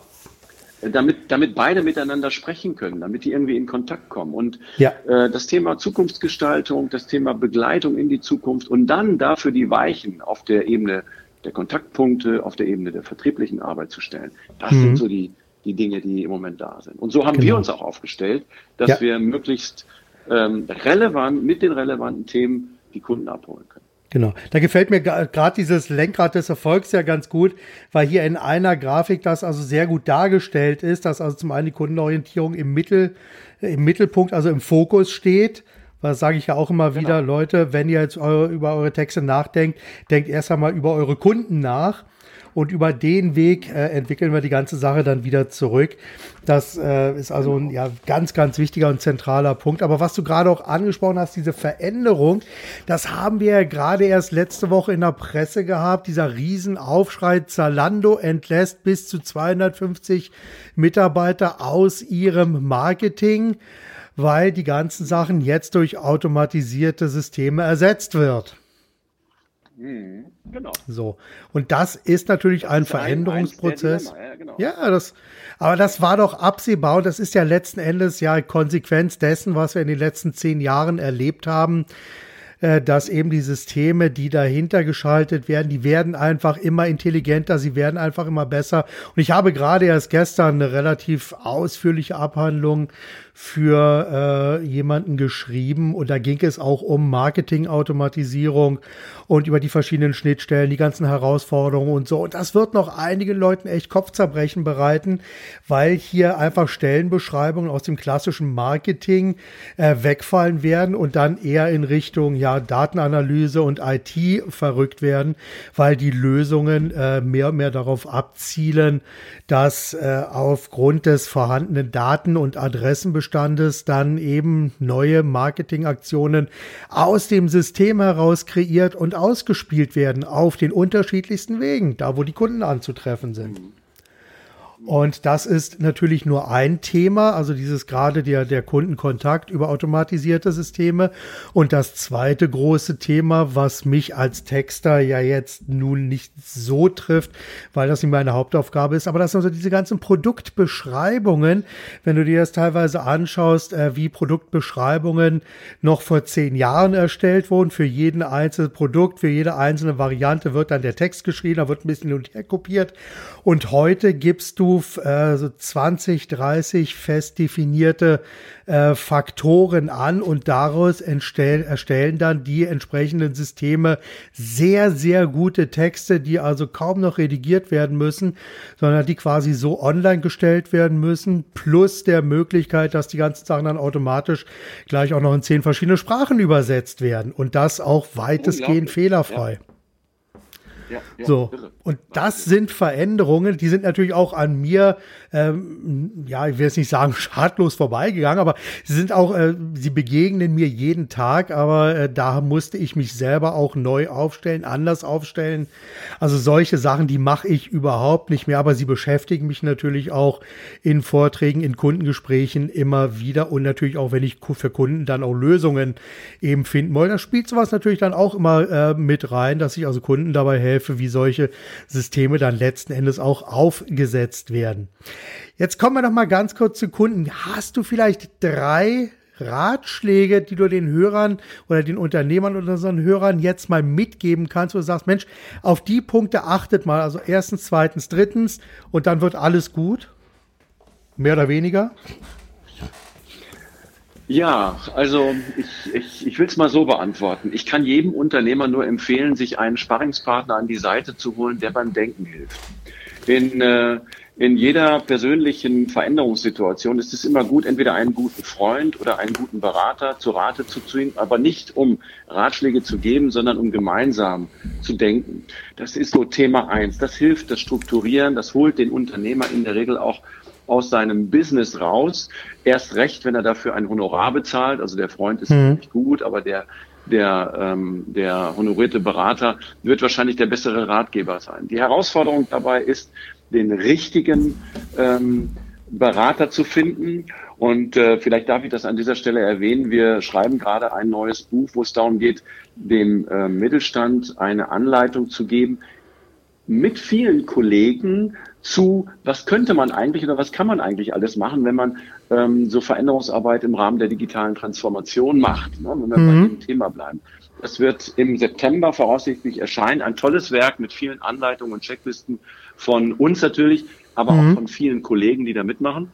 damit, damit beide miteinander sprechen können, damit die irgendwie in Kontakt kommen. Und ja. äh, das Thema Zukunftsgestaltung, das Thema Begleitung in die Zukunft und dann dafür die Weichen auf der Ebene der Kontaktpunkte, auf der Ebene der vertrieblichen Arbeit zu stellen. Das mhm. sind so die, die Dinge, die im Moment da sind. Und so haben genau. wir uns auch aufgestellt, dass ja. wir möglichst ähm, relevant mit den relevanten Themen die Kunden abholen können. Genau. Da gefällt mir gerade dieses Lenkrad des Erfolgs ja ganz gut, weil hier in einer Grafik das also sehr gut dargestellt ist, dass also zum einen die Kundenorientierung im Mittel, im Mittelpunkt, also im Fokus steht. Was sage ich ja auch immer wieder, genau. Leute, wenn ihr jetzt eure, über eure Texte nachdenkt, denkt erst einmal über eure Kunden nach. Und über den Weg äh, entwickeln wir die ganze Sache dann wieder zurück. Das äh, ist also ein ja, ganz, ganz wichtiger und zentraler Punkt. Aber was du gerade auch angesprochen hast, diese Veränderung, das haben wir ja gerade erst letzte Woche in der Presse gehabt. Dieser Riesenaufschrei, Zalando entlässt bis zu 250 Mitarbeiter aus ihrem Marketing weil die ganzen Sachen jetzt durch automatisierte Systeme ersetzt wird. Mhm, genau. So. Und das ist natürlich ein das Veränderungsprozess. Ein ja, genau. ja, das, aber das war doch absehbar und das ist ja letzten Endes ja Konsequenz dessen, was wir in den letzten zehn Jahren erlebt haben äh, dass eben die Systeme, die dahinter geschaltet werden, die werden einfach immer intelligenter, sie werden einfach immer besser. Und ich habe gerade erst gestern eine relativ ausführliche Abhandlung für äh, jemanden geschrieben und da ging es auch um Marketingautomatisierung und über die verschiedenen Schnittstellen, die ganzen Herausforderungen und so. Und das wird noch einigen Leuten echt Kopfzerbrechen bereiten, weil hier einfach Stellenbeschreibungen aus dem klassischen Marketing äh, wegfallen werden und dann eher in Richtung ja Datenanalyse und IT verrückt werden, weil die Lösungen äh, mehr und mehr darauf abzielen, dass äh, aufgrund des vorhandenen Daten- und Adressenbestands Bestandes dann eben neue Marketingaktionen aus dem System heraus kreiert und ausgespielt werden auf den unterschiedlichsten Wegen, da wo die Kunden anzutreffen sind. Und das ist natürlich nur ein Thema, also dieses gerade der, der Kundenkontakt über automatisierte Systeme. Und das zweite große Thema, was mich als Texter ja jetzt nun nicht so trifft, weil das nicht meine Hauptaufgabe ist, aber das sind also diese ganzen Produktbeschreibungen. Wenn du dir das teilweise anschaust, äh, wie Produktbeschreibungen noch vor zehn Jahren erstellt wurden, für jeden einzelnen Produkt, für jede einzelne Variante wird dann der Text geschrieben, da wird ein bisschen hin und her kopiert. Und heute gibst du äh, so 20, 30 fest definierte äh, Faktoren an und daraus entstell, erstellen dann die entsprechenden Systeme sehr, sehr gute Texte, die also kaum noch redigiert werden müssen, sondern die quasi so online gestellt werden müssen, plus der Möglichkeit, dass die ganzen Sachen dann automatisch gleich auch noch in zehn verschiedene Sprachen übersetzt werden und das auch weitestgehend fehlerfrei. Ja. Ja, ja, so. Irre. Und das sind Veränderungen, die sind natürlich auch an mir, ähm, ja, ich will jetzt nicht sagen schadlos vorbeigegangen, aber sie sind auch, äh, sie begegnen mir jeden Tag, aber äh, da musste ich mich selber auch neu aufstellen, anders aufstellen. Also solche Sachen, die mache ich überhaupt nicht mehr, aber sie beschäftigen mich natürlich auch in Vorträgen, in Kundengesprächen immer wieder und natürlich auch, wenn ich für Kunden dann auch Lösungen eben finden wollte. Da spielt sowas natürlich dann auch immer äh, mit rein, dass ich also Kunden dabei helfe, helfe, wie solche Systeme dann letzten Endes auch aufgesetzt werden. Jetzt kommen wir noch mal ganz kurz zu Kunden. Hast du vielleicht drei Ratschläge, die du den Hörern oder den Unternehmern oder unseren Hörern jetzt mal mitgeben kannst, wo du sagst, Mensch, auf die Punkte achtet mal. Also erstens, zweitens, drittens und dann wird alles gut. Mehr oder weniger? Ja, also ich, ich, ich will es mal so beantworten. Ich kann jedem Unternehmer nur empfehlen, sich einen Sparringspartner an die Seite zu holen, der beim Denken hilft. In, äh, in jeder persönlichen Veränderungssituation ist es immer gut, entweder einen guten Freund oder einen guten Berater zu Rate zu ziehen, aber nicht um Ratschläge zu geben, sondern um gemeinsam zu denken. Das ist so Thema eins. Das hilft, das Strukturieren, das holt den Unternehmer in der Regel auch aus seinem Business raus. Erst recht, wenn er dafür ein Honorar bezahlt. Also der Freund ist mhm. nicht gut, aber der der, ähm, der honorierte Berater wird wahrscheinlich der bessere Ratgeber sein. Die Herausforderung dabei ist, den richtigen ähm, Berater zu finden. Und äh, vielleicht darf ich das an dieser Stelle erwähnen. Wir schreiben gerade ein neues Buch, wo es darum geht, dem äh, Mittelstand eine Anleitung zu geben, mit vielen Kollegen zu, was könnte man eigentlich oder was kann man eigentlich alles machen, wenn man ähm, so Veränderungsarbeit im Rahmen der digitalen Transformation macht, ne, wenn wir mhm. bei dem Thema bleiben. Das wird im September voraussichtlich erscheinen. Ein tolles Werk mit vielen Anleitungen und Checklisten von uns natürlich, aber mhm. auch von vielen Kollegen, die da mitmachen.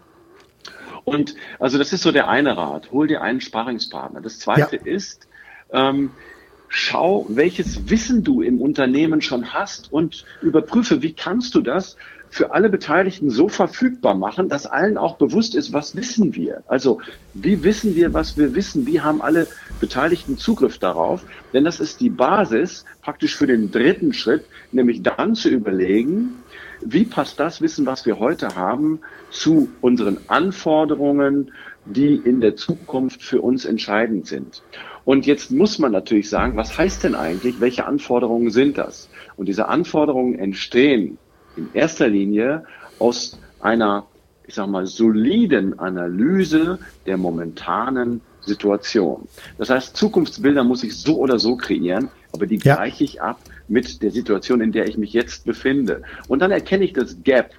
Und also das ist so der eine Rat. Hol dir einen Sparingspartner. Das zweite ja. ist, ähm, schau, welches Wissen du im Unternehmen schon hast und überprüfe, wie kannst du das für alle Beteiligten so verfügbar machen, dass allen auch bewusst ist, was wissen wir. Also wie wissen wir, was wir wissen? Wie haben alle Beteiligten Zugriff darauf? Denn das ist die Basis praktisch für den dritten Schritt, nämlich dann zu überlegen, wie passt das Wissen, was wir heute haben, zu unseren Anforderungen, die in der Zukunft für uns entscheidend sind. Und jetzt muss man natürlich sagen, was heißt denn eigentlich, welche Anforderungen sind das? Und diese Anforderungen entstehen in erster Linie aus einer, ich sag mal, soliden Analyse der momentanen Situation. Das heißt, Zukunftsbilder muss ich so oder so kreieren, aber die ja. gleiche ich ab mit der Situation, in der ich mich jetzt befinde. Und dann erkenne ich das Gap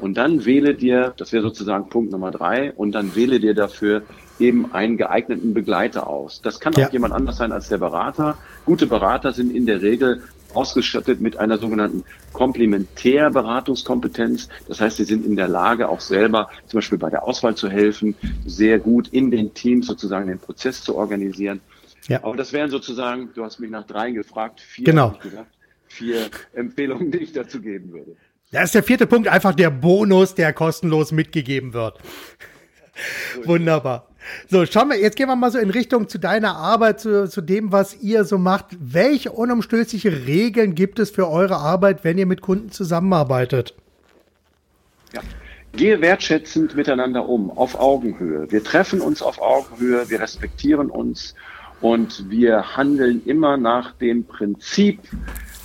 und dann wähle dir, das wäre sozusagen Punkt Nummer drei, und dann wähle dir dafür eben einen geeigneten Begleiter aus. Das kann auch ja. jemand anders sein als der Berater. Gute Berater sind in der Regel ausgestattet mit einer sogenannten Komplementärberatungskompetenz. Das heißt, sie sind in der Lage, auch selber zum Beispiel bei der Auswahl zu helfen, sehr gut in den Teams sozusagen den Prozess zu organisieren. Ja. Aber das wären sozusagen, du hast mich nach dreien gefragt, vier, genau. gesagt, vier Empfehlungen, die ich dazu geben würde. Das ist der vierte Punkt, einfach der Bonus, der kostenlos mitgegeben wird. Wunderbar. So, schauen wir, jetzt gehen wir mal so in Richtung zu deiner Arbeit, zu, zu dem, was ihr so macht. Welche unumstößliche Regeln gibt es für eure Arbeit, wenn ihr mit Kunden zusammenarbeitet? Ja. Gehe wertschätzend miteinander um, auf Augenhöhe. Wir treffen uns auf Augenhöhe, wir respektieren uns und wir handeln immer nach dem Prinzip,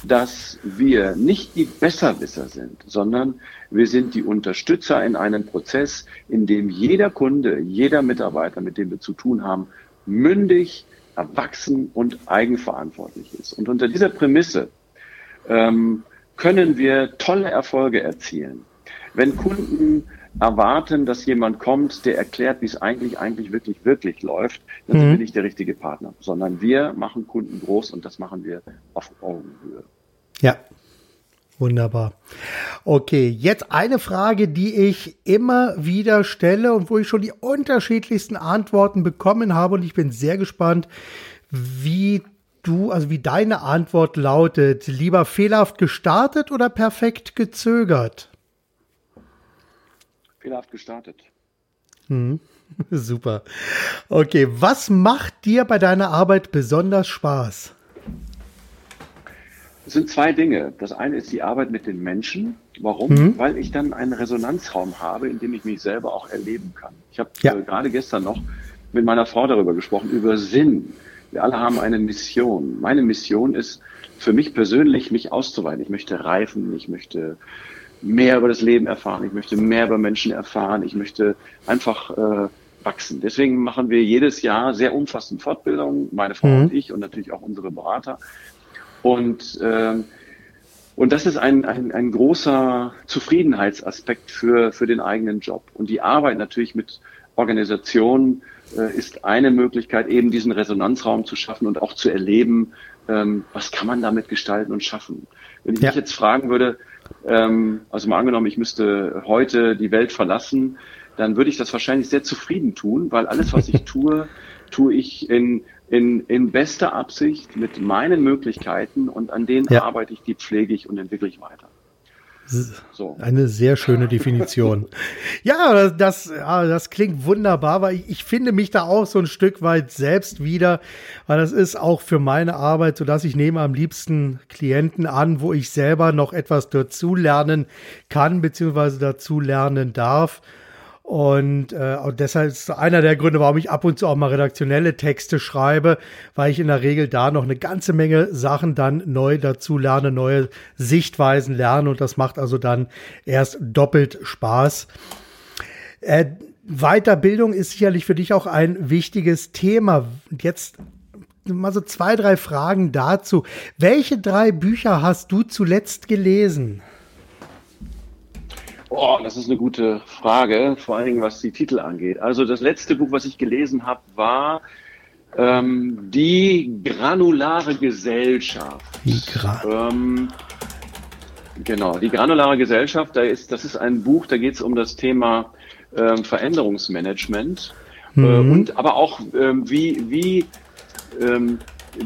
dass wir nicht die Besserwisser sind, sondern wir sind die Unterstützer in einem Prozess, in dem jeder Kunde, jeder Mitarbeiter, mit dem wir zu tun haben, mündig, erwachsen und eigenverantwortlich ist. Und unter dieser Prämisse ähm, können wir tolle Erfolge erzielen. Wenn Kunden erwarten, dass jemand kommt, der erklärt, wie es eigentlich, eigentlich wirklich, wirklich läuft, dann mhm. sind wir nicht der richtige Partner, sondern wir machen Kunden groß und das machen wir auf Augenhöhe. Ja. Wunderbar. Okay, jetzt eine Frage, die ich immer wieder stelle und wo ich schon die unterschiedlichsten Antworten bekommen habe und ich bin sehr gespannt, wie du, also wie deine Antwort lautet. Lieber fehlerhaft gestartet oder perfekt gezögert? fehlerhaft gestartet. Hm. Super. Okay, was macht dir bei deiner Arbeit besonders Spaß? Es sind zwei Dinge. Das eine ist die Arbeit mit den Menschen. Warum? Mhm. Weil ich dann einen Resonanzraum habe, in dem ich mich selber auch erleben kann. Ich habe ja. äh, gerade gestern noch mit meiner Frau darüber gesprochen, über Sinn. Wir alle haben eine Mission. Meine Mission ist für mich persönlich, mich auszuweiten. Ich möchte reifen, ich möchte mehr über das Leben erfahren, ich möchte mehr über Menschen erfahren, ich möchte einfach äh, wachsen. Deswegen machen wir jedes Jahr sehr umfassende Fortbildungen, meine Frau mhm. und ich und natürlich auch unsere Berater. Und, äh, und das ist ein, ein, ein großer Zufriedenheitsaspekt für, für den eigenen Job. Und die Arbeit natürlich mit Organisationen äh, ist eine Möglichkeit, eben diesen Resonanzraum zu schaffen und auch zu erleben, ähm, was kann man damit gestalten und schaffen. Wenn ich ja. mich jetzt fragen würde, ähm, also mal angenommen, ich müsste heute die Welt verlassen, dann würde ich das wahrscheinlich sehr zufrieden tun, weil alles, was ich tue, tue ich in, in, in bester Absicht mit meinen Möglichkeiten und an denen ja. arbeite ich, die pflege ich und entwickle ich weiter. So. Eine sehr schöne Definition. ja, das, ja, das klingt wunderbar, weil ich, ich, finde mich da auch so ein Stück weit selbst wieder, weil das ist auch für meine Arbeit, so dass ich nehme am liebsten Klienten an, wo ich selber noch etwas dazu lernen kann, beziehungsweise dazu lernen darf. Und, äh, und deshalb ist einer der Gründe, warum ich ab und zu auch mal redaktionelle Texte schreibe, weil ich in der Regel da noch eine ganze Menge Sachen dann neu dazu lerne, neue Sichtweisen lerne und das macht also dann erst doppelt Spaß. Äh, Weiterbildung ist sicherlich für dich auch ein wichtiges Thema. Jetzt mal so zwei, drei Fragen dazu. Welche drei Bücher hast du zuletzt gelesen? Oh, das ist eine gute Frage, vor allen Dingen was die Titel angeht. Also das letzte Buch, was ich gelesen habe, war ähm, Die granulare Gesellschaft. Die Gra ähm, genau, die granulare Gesellschaft, da ist, das ist ein Buch, da geht es um das Thema ähm, Veränderungsmanagement mhm. äh, und aber auch ähm, wie, wie ähm,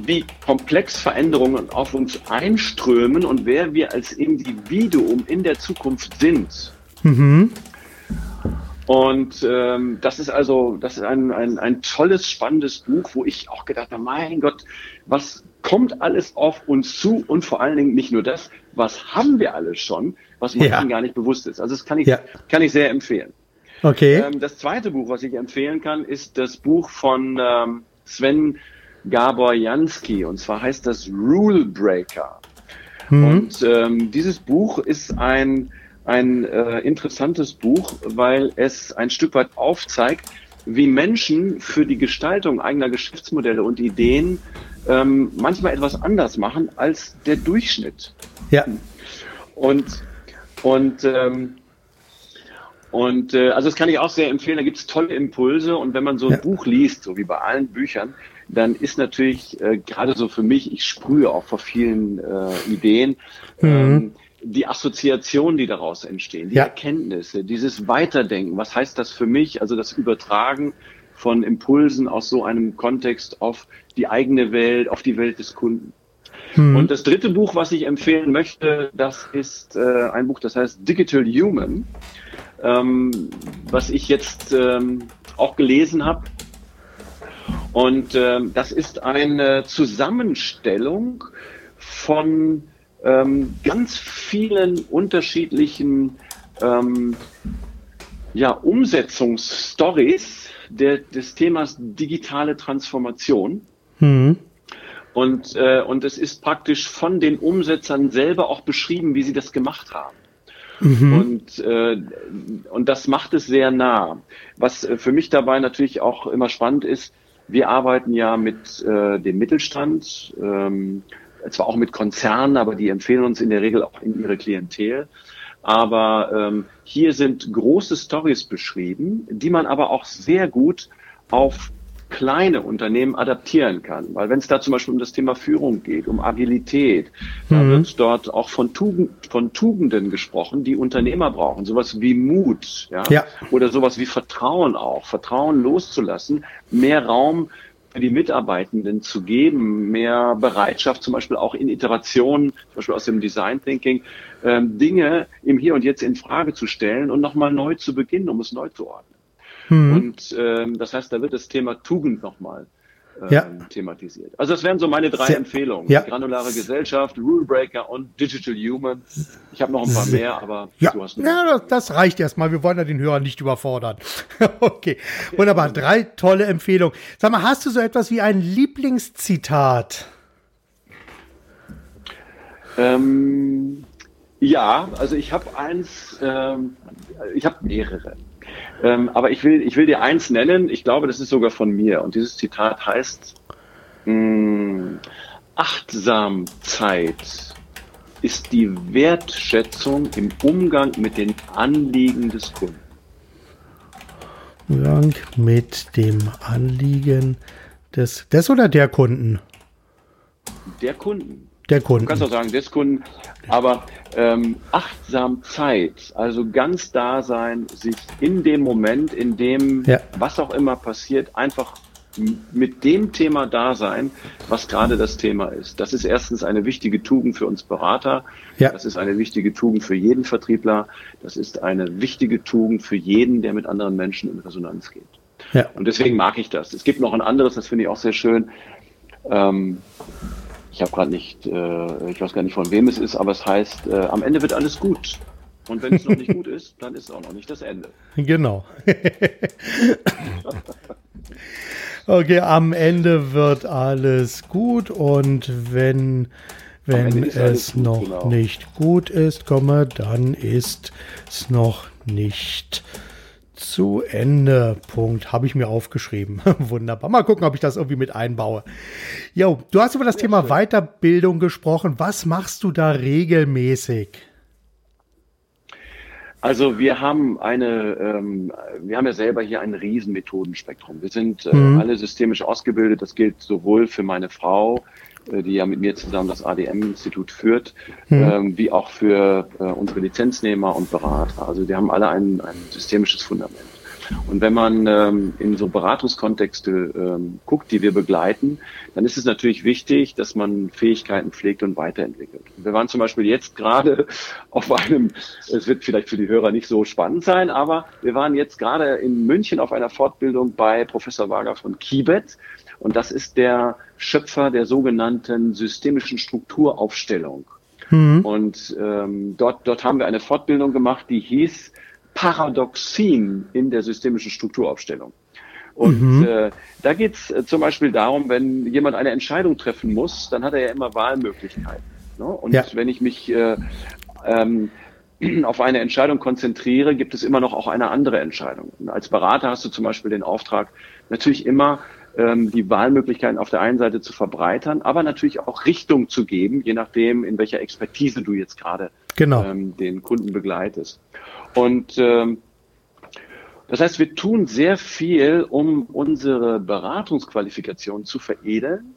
wie komplex Veränderungen auf uns einströmen und wer wir als Individuum in der Zukunft sind. Mhm. Und ähm, das ist also, das ist ein, ein, ein tolles, spannendes Buch, wo ich auch gedacht habe, mein Gott, was kommt alles auf uns zu und vor allen Dingen nicht nur das, was haben wir alles schon, was man ja. gar nicht bewusst ist. Also das kann ich, ja. kann ich sehr empfehlen. Okay. Ähm, das zweite Buch, was ich empfehlen kann, ist das Buch von ähm, Sven Gabor Jansky und zwar heißt das Rule Breaker. Mhm. Und ähm, dieses Buch ist ein ein äh, interessantes Buch, weil es ein Stück weit aufzeigt, wie Menschen für die Gestaltung eigener Geschäftsmodelle und Ideen ähm, manchmal etwas anders machen als der Durchschnitt. Ja. Und und ähm, und äh, also das kann ich auch sehr empfehlen. Da gibt es tolle Impulse und wenn man so ein ja. Buch liest, so wie bei allen Büchern, dann ist natürlich äh, gerade so für mich, ich sprühe auch vor vielen äh, Ideen. Mhm. Ähm, die Assoziationen, die daraus entstehen, die ja. Erkenntnisse, dieses Weiterdenken, was heißt das für mich, also das Übertragen von Impulsen aus so einem Kontext auf die eigene Welt, auf die Welt des Kunden. Mhm. Und das dritte Buch, was ich empfehlen möchte, das ist äh, ein Buch, das heißt Digital Human, ähm, was ich jetzt ähm, auch gelesen habe. Und ähm, das ist eine Zusammenstellung von ähm, ganz vielen unterschiedlichen ähm, ja, Umsetzungsstories des Themas digitale Transformation. Mhm. Und, äh, und es ist praktisch von den Umsetzern selber auch beschrieben, wie sie das gemacht haben. Mhm. Und, äh, und das macht es sehr nah. Was äh, für mich dabei natürlich auch immer spannend ist, wir arbeiten ja mit äh, dem Mittelstand, ähm, zwar auch mit Konzernen, aber die empfehlen uns in der Regel auch in ihre Klientel. Aber ähm, hier sind große Stories beschrieben, die man aber auch sehr gut auf kleine Unternehmen adaptieren kann. Weil wenn es da zum Beispiel um das Thema Führung geht, um Agilität, mhm. da wird dort auch von, Tugend, von Tugenden gesprochen, die Unternehmer brauchen. Sowas wie Mut, ja? ja. Oder sowas wie Vertrauen auch. Vertrauen loszulassen, mehr Raum für die Mitarbeitenden zu geben, mehr Bereitschaft zum Beispiel auch in Iterationen, zum Beispiel aus dem Design Thinking, ähm, Dinge im Hier und Jetzt in Frage zu stellen und nochmal neu zu beginnen, um es neu zu ordnen. Mhm. Und ähm, das heißt, da wird das Thema Tugend nochmal ja. thematisiert. Also das wären so meine drei Sehr, Empfehlungen. Ja. Granulare Gesellschaft, Rule Breaker und Digital Human. Ich habe noch ein paar mehr, aber ja, du hast ja das reicht erstmal. Wir wollen ja den Hörer nicht überfordern. okay, wunderbar. Drei tolle Empfehlungen. Sag mal, hast du so etwas wie ein Lieblingszitat? Ähm, ja, also ich habe eins, ähm, ich habe mehrere. Ähm, aber ich will, ich will dir eins nennen. Ich glaube, das ist sogar von mir. Und dieses Zitat heißt, mh, mm, Achtsamkeit ist die Wertschätzung im Umgang mit den Anliegen des Kunden. Umgang mit dem Anliegen des, des oder der Kunden? Der Kunden. Der Kunden. Du kannst auch sagen, des Kunden. Aber ähm, achtsam Zeit, also ganz da sein, sich in dem Moment, in dem ja. was auch immer passiert, einfach mit dem Thema da sein, was gerade das Thema ist. Das ist erstens eine wichtige Tugend für uns Berater. Ja. Das ist eine wichtige Tugend für jeden Vertriebler. Das ist eine wichtige Tugend für jeden, der mit anderen Menschen in Resonanz geht. Ja. Und deswegen mag ich das. Es gibt noch ein anderes, das finde ich auch sehr schön. Ähm, ich habe gerade nicht, äh, ich weiß gar nicht von wem es ist, aber es heißt, äh, am Ende wird alles gut. Und wenn es noch nicht gut ist, dann ist es auch noch nicht das Ende. Genau. okay, am Ende wird alles gut und wenn, wenn es gut, noch genau. nicht gut ist, komme, dann ist es noch nicht zu Ende. Punkt. Habe ich mir aufgeschrieben. Wunderbar. Mal gucken, ob ich das irgendwie mit einbaue. Jo, du hast über das ja, Thema schön. Weiterbildung gesprochen. Was machst du da regelmäßig? Also wir haben eine, ähm, wir haben ja selber hier ein Riesenmethodenspektrum. Wir sind äh, mhm. alle systemisch ausgebildet. Das gilt sowohl für meine Frau, die ja mit mir zusammen das ADM-Institut führt, mhm. ähm, wie auch für äh, unsere Lizenznehmer und Berater. Also wir haben alle ein, ein systemisches Fundament. Und wenn man ähm, in so Beratungskontexte ähm, guckt, die wir begleiten, dann ist es natürlich wichtig, dass man Fähigkeiten pflegt und weiterentwickelt. Wir waren zum Beispiel jetzt gerade auf einem, es wird vielleicht für die Hörer nicht so spannend sein, aber wir waren jetzt gerade in München auf einer Fortbildung bei Professor Wager von Kibet. Und das ist der Schöpfer der sogenannten systemischen Strukturaufstellung. Mhm. Und ähm, dort, dort haben wir eine Fortbildung gemacht, die hieß Paradoxien in der systemischen Strukturaufstellung. Und mhm. äh, da geht's äh, zum Beispiel darum, wenn jemand eine Entscheidung treffen muss, dann hat er ja immer Wahlmöglichkeiten. Ne? Und ja. wenn ich mich äh, ähm, auf eine Entscheidung konzentriere, gibt es immer noch auch eine andere Entscheidung. Und als Berater hast du zum Beispiel den Auftrag, natürlich immer ähm, die Wahlmöglichkeiten auf der einen Seite zu verbreitern, aber natürlich auch Richtung zu geben, je nachdem, in welcher Expertise du jetzt gerade genau. ähm, den Kunden begleitest. Und ähm, das heißt, wir tun sehr viel, um unsere Beratungsqualifikation zu veredeln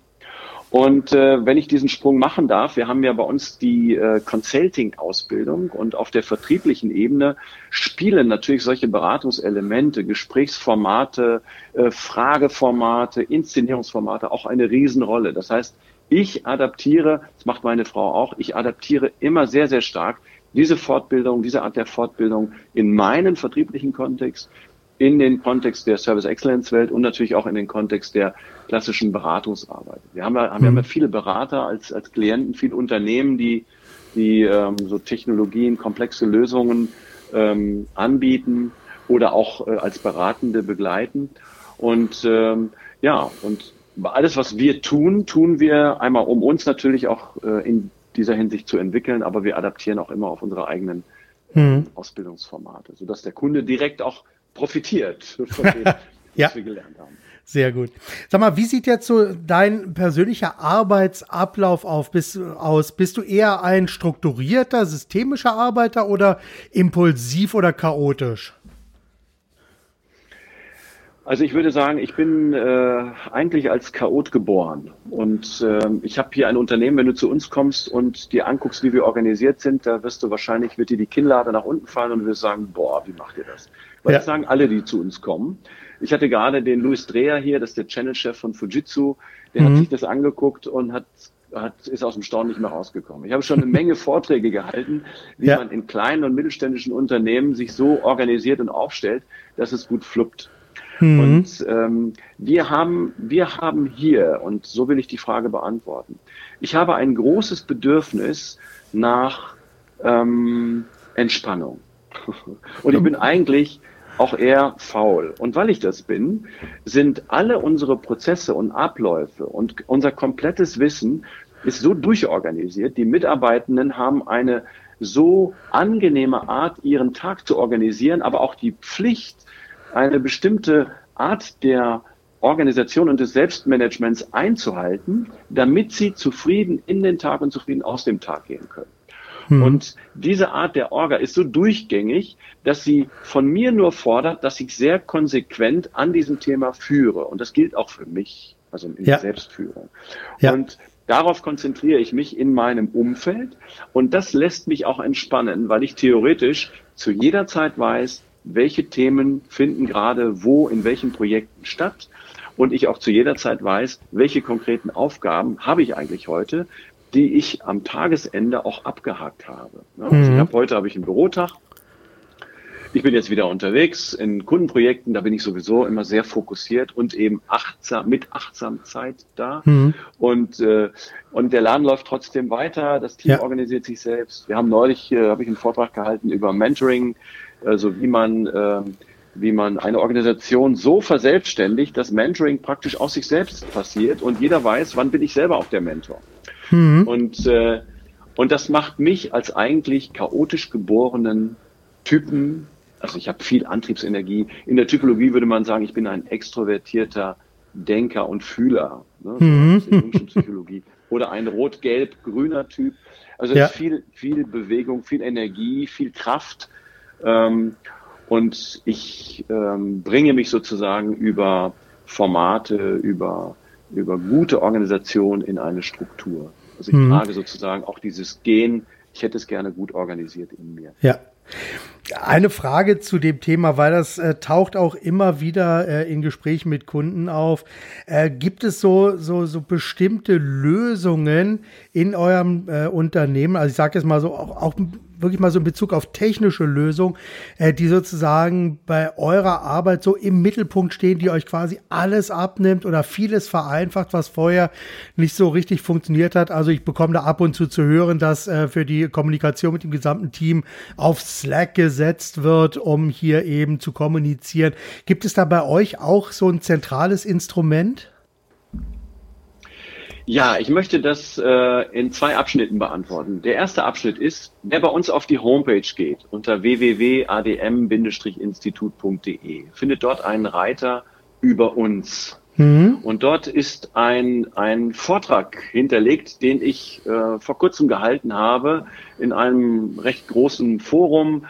und äh, wenn ich diesen Sprung machen darf, wir haben ja bei uns die äh, Consulting-Ausbildung und auf der vertrieblichen Ebene spielen natürlich solche Beratungselemente, Gesprächsformate, äh, Frageformate, Inszenierungsformate auch eine Riesenrolle. Das heißt, ich adaptiere, das macht meine Frau auch, ich adaptiere immer sehr, sehr stark diese Fortbildung, diese Art der Fortbildung in meinen vertrieblichen Kontext, in den Kontext der Service Excellence Welt und natürlich auch in den Kontext der klassischen Beratungsarbeit. Wir haben ja, haben ja mhm. viele Berater als, als Klienten, viele Unternehmen, die, die ähm, so Technologien, komplexe Lösungen ähm, anbieten oder auch äh, als Beratende begleiten. Und ähm, ja, und alles, was wir tun, tun wir einmal, um uns natürlich auch äh, in dieser Hinsicht zu entwickeln, aber wir adaptieren auch immer auf unsere eigenen mhm. Ausbildungsformate, sodass der Kunde direkt auch profitiert von dem, ja. was wir gelernt haben. Sehr gut. Sag mal, wie sieht jetzt so dein persönlicher Arbeitsablauf auf, bist, aus? Bist du eher ein strukturierter, systemischer Arbeiter oder impulsiv oder chaotisch? Also ich würde sagen, ich bin äh, eigentlich als Chaot geboren. Und äh, ich habe hier ein Unternehmen, wenn du zu uns kommst und dir anguckst, wie wir organisiert sind, da wirst du wahrscheinlich, wird dir die Kinnlade nach unten fallen und wirst sagen, boah, wie macht ihr das? Weil ja. das sagen alle, die zu uns kommen. Ich hatte gerade den Luis Dreher hier, das ist der Channel-Chef von Fujitsu, der mhm. hat sich das angeguckt und hat hat, ist aus dem Staunen nicht mehr rausgekommen. Ich habe schon eine Menge Vorträge gehalten, wie ja. man in kleinen und mittelständischen Unternehmen sich so organisiert und aufstellt, dass es gut fluppt. Mhm. Und ähm, wir haben, wir haben hier, und so will ich die Frage beantworten, ich habe ein großes Bedürfnis nach ähm, Entspannung. Und ich bin eigentlich auch eher faul. Und weil ich das bin, sind alle unsere Prozesse und Abläufe und unser komplettes Wissen ist so durchorganisiert. Die Mitarbeitenden haben eine so angenehme Art, ihren Tag zu organisieren, aber auch die Pflicht, eine bestimmte Art der Organisation und des Selbstmanagements einzuhalten, damit sie zufrieden in den Tag und zufrieden aus dem Tag gehen können. Mhm. Und diese Art der Orga ist so durchgängig, dass sie von mir nur fordert, dass ich sehr konsequent an diesem Thema führe. Und das gilt auch für mich, also in ja. der Selbstführung. Ja. Und Darauf konzentriere ich mich in meinem Umfeld und das lässt mich auch entspannen, weil ich theoretisch zu jeder Zeit weiß, welche Themen finden gerade wo in welchen Projekten statt und ich auch zu jeder Zeit weiß, welche konkreten Aufgaben habe ich eigentlich heute, die ich am Tagesende auch abgehakt habe. Also mhm. ich hab, heute habe ich einen Bürotag. Ich bin jetzt wieder unterwegs in Kundenprojekten, da bin ich sowieso immer sehr fokussiert und eben achtsam, mit Achtsamkeit da. Mhm. Und, äh, und der Laden läuft trotzdem weiter, das Team ja. organisiert sich selbst. Wir haben neulich, äh, habe ich einen Vortrag gehalten über Mentoring, also wie man, äh, wie man eine Organisation so verselbstständigt, dass Mentoring praktisch aus sich selbst passiert und jeder weiß, wann bin ich selber auch der Mentor. Mhm. Und, äh, und das macht mich als eigentlich chaotisch geborenen Typen also ich habe viel Antriebsenergie. In der Typologie würde man sagen, ich bin ein extrovertierter Denker und Fühler. Ne? Mhm. in Psychologie. Oder ein rot-gelb-grüner Typ. Also ja. viel, viel Bewegung, viel Energie, viel Kraft. Ähm, und ich ähm, bringe mich sozusagen über Formate, über, über gute Organisation in eine Struktur. Also ich mhm. trage sozusagen auch dieses Gen, ich hätte es gerne gut organisiert in mir. Ja. Eine Frage zu dem Thema, weil das äh, taucht auch immer wieder äh, in Gesprächen mit Kunden auf. Äh, gibt es so, so, so bestimmte Lösungen in eurem äh, Unternehmen? Also ich sage jetzt mal so, auch, auch wirklich mal so in Bezug auf technische Lösungen, äh, die sozusagen bei eurer Arbeit so im Mittelpunkt stehen, die euch quasi alles abnimmt oder vieles vereinfacht, was vorher nicht so richtig funktioniert hat. Also ich bekomme da ab und zu zu hören, dass äh, für die Kommunikation mit dem gesamten Team auf Slack gesetzt wird, um hier eben zu kommunizieren. Gibt es da bei euch auch so ein zentrales Instrument? Ja, ich möchte das äh, in zwei Abschnitten beantworten. Der erste Abschnitt ist, wer bei uns auf die Homepage geht, unter www.adm-institut.de, findet dort einen Reiter über uns. Mhm. Und dort ist ein, ein Vortrag hinterlegt, den ich äh, vor kurzem gehalten habe in einem recht großen Forum,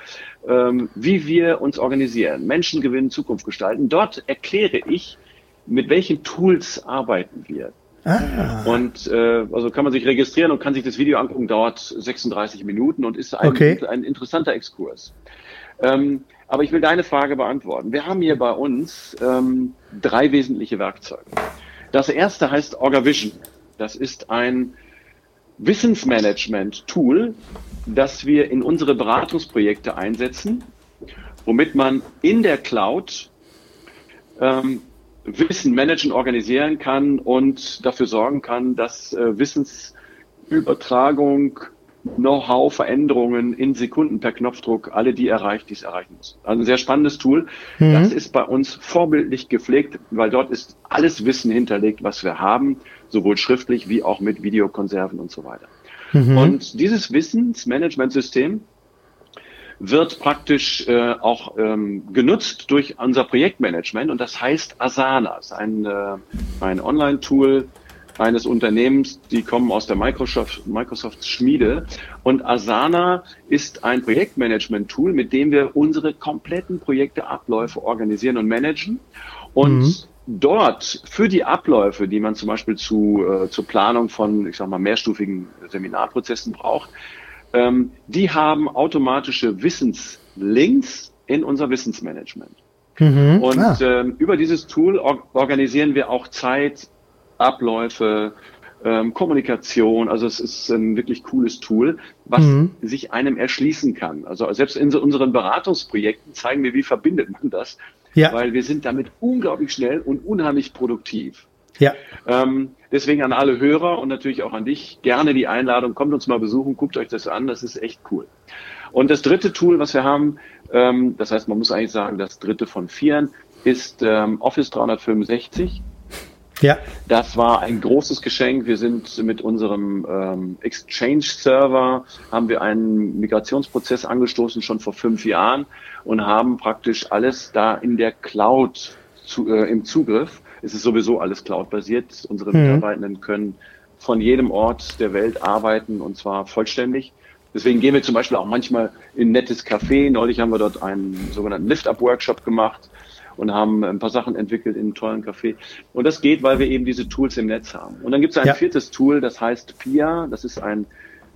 ähm, wie wir uns organisieren, Menschen gewinnen, Zukunft gestalten. Dort erkläre ich, mit welchen Tools arbeiten wir. Ah. Und äh, also kann man sich registrieren und kann sich das Video angucken, dauert 36 Minuten und ist ein, okay. ein interessanter Exkurs. Ähm, aber ich will deine Frage beantworten. Wir haben hier bei uns ähm, drei wesentliche Werkzeuge. Das erste heißt OrgaVision. Das ist ein Wissensmanagement-Tool, das wir in unsere Beratungsprojekte einsetzen, womit man in der Cloud ähm, Wissen managen, organisieren kann und dafür sorgen kann, dass äh, Wissensübertragung, Know-how, Veränderungen in Sekunden per Knopfdruck alle die erreicht, die es erreichen muss. Also ein sehr spannendes Tool. Mhm. Das ist bei uns vorbildlich gepflegt, weil dort ist alles Wissen hinterlegt, was wir haben, sowohl schriftlich wie auch mit Videokonserven und so weiter. Mhm. Und dieses Wissensmanagementsystem wird praktisch äh, auch ähm, genutzt durch unser Projektmanagement und das heißt Asana, das ist ein, äh, ein Online-Tool eines Unternehmens, die kommen aus der Microsoft, Microsoft Schmiede. Und Asana ist ein Projektmanagement-Tool, mit dem wir unsere kompletten Projekte, Abläufe organisieren und managen. Und mhm. dort für die Abläufe, die man zum Beispiel zu, äh, zur Planung von, ich sag mal, mehrstufigen Seminarprozessen braucht, ähm, die haben automatische Wissenslinks in unser Wissensmanagement. Mhm. Und ah. ähm, über dieses Tool or organisieren wir auch Zeit, Abläufe, ähm, Kommunikation. Also es ist ein wirklich cooles Tool, was mhm. sich einem erschließen kann. Also selbst in so unseren Beratungsprojekten zeigen wir, wie verbindet man das. Ja. Weil wir sind damit unglaublich schnell und unheimlich produktiv. Ja. Ähm, deswegen an alle Hörer und natürlich auch an dich gerne die Einladung, kommt uns mal besuchen, guckt euch das an, das ist echt cool. Und das dritte Tool, was wir haben, ähm, das heißt, man muss eigentlich sagen, das dritte von vieren, ist ähm, Office 365. Ja. Das war ein großes Geschenk. Wir sind mit unserem ähm, Exchange-Server, haben wir einen Migrationsprozess angestoßen, schon vor fünf Jahren und haben praktisch alles da in der Cloud zu, äh, im Zugriff es ist sowieso alles Cloud-basiert. Unsere mhm. Mitarbeitenden können von jedem Ort der Welt arbeiten und zwar vollständig. Deswegen gehen wir zum Beispiel auch manchmal in ein nettes Café. Neulich haben wir dort einen sogenannten Lift-Up-Workshop gemacht und haben ein paar Sachen entwickelt in einem tollen Café. Und das geht, weil wir eben diese Tools im Netz haben. Und dann gibt es ein ja. viertes Tool, das heißt PIA. Das ist ein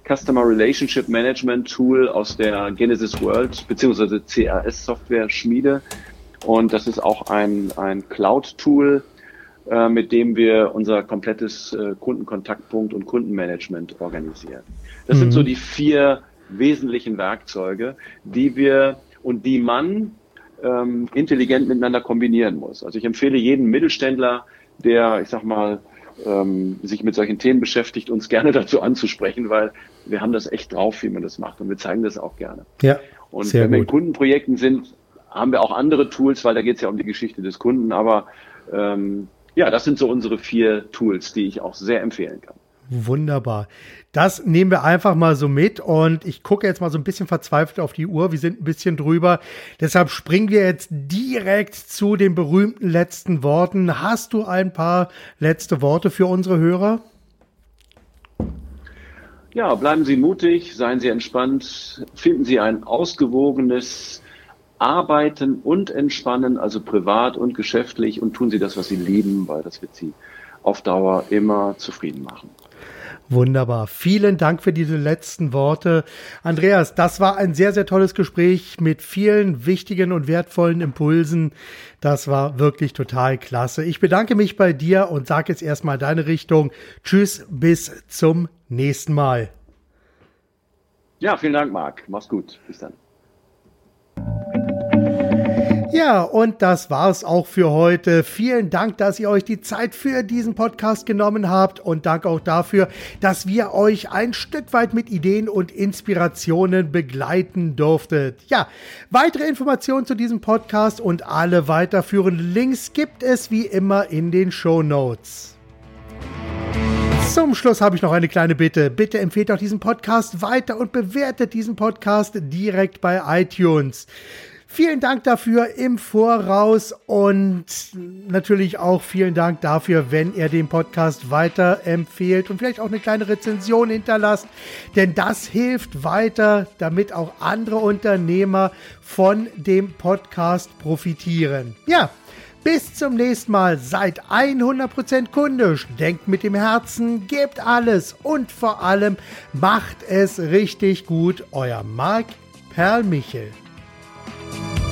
Customer Relationship Management Tool aus der Genesis World beziehungsweise CRS Software Schmiede. Und das ist auch ein, ein Cloud-Tool, äh, mit dem wir unser komplettes äh, Kundenkontaktpunkt und Kundenmanagement organisieren. Das mhm. sind so die vier wesentlichen Werkzeuge, die wir und die man ähm, intelligent miteinander kombinieren muss. Also ich empfehle jeden Mittelständler, der, ich sag mal, ähm, sich mit solchen Themen beschäftigt, uns gerne dazu anzusprechen, weil wir haben das echt drauf, wie man das macht und wir zeigen das auch gerne. Ja, und wenn wir in Kundenprojekten sind, haben wir auch andere Tools, weil da geht es ja um die Geschichte des Kunden, aber ähm, ja, das sind so unsere vier Tools, die ich auch sehr empfehlen kann. Wunderbar. Das nehmen wir einfach mal so mit und ich gucke jetzt mal so ein bisschen verzweifelt auf die Uhr. Wir sind ein bisschen drüber. Deshalb springen wir jetzt direkt zu den berühmten letzten Worten. Hast du ein paar letzte Worte für unsere Hörer? Ja, bleiben Sie mutig, seien Sie entspannt, finden Sie ein ausgewogenes Arbeiten und Entspannen, also privat und geschäftlich und tun Sie das, was Sie lieben, weil das wird Sie auf Dauer immer zufrieden machen. Wunderbar. Vielen Dank für diese letzten Worte. Andreas, das war ein sehr, sehr tolles Gespräch mit vielen wichtigen und wertvollen Impulsen. Das war wirklich total klasse. Ich bedanke mich bei dir und sage jetzt erstmal deine Richtung. Tschüss, bis zum nächsten Mal. Ja, vielen Dank, Marc. Mach's gut. Bis dann. Ja, und das war's auch für heute. Vielen Dank, dass ihr euch die Zeit für diesen Podcast genommen habt und danke auch dafür, dass wir euch ein Stück weit mit Ideen und Inspirationen begleiten durftet. Ja, weitere Informationen zu diesem Podcast und alle weiterführenden Links gibt es wie immer in den Show Notes. Zum Schluss habe ich noch eine kleine Bitte. Bitte empfehlt auch diesen Podcast weiter und bewertet diesen Podcast direkt bei iTunes. Vielen Dank dafür im Voraus und natürlich auch vielen Dank dafür, wenn ihr den Podcast weiterempfehlt und vielleicht auch eine kleine Rezension hinterlasst, denn das hilft weiter, damit auch andere Unternehmer von dem Podcast profitieren. Ja, bis zum nächsten Mal. Seid 100% kundisch. Denkt mit dem Herzen, gebt alles und vor allem macht es richtig gut. Euer Marc Perlmichel. week.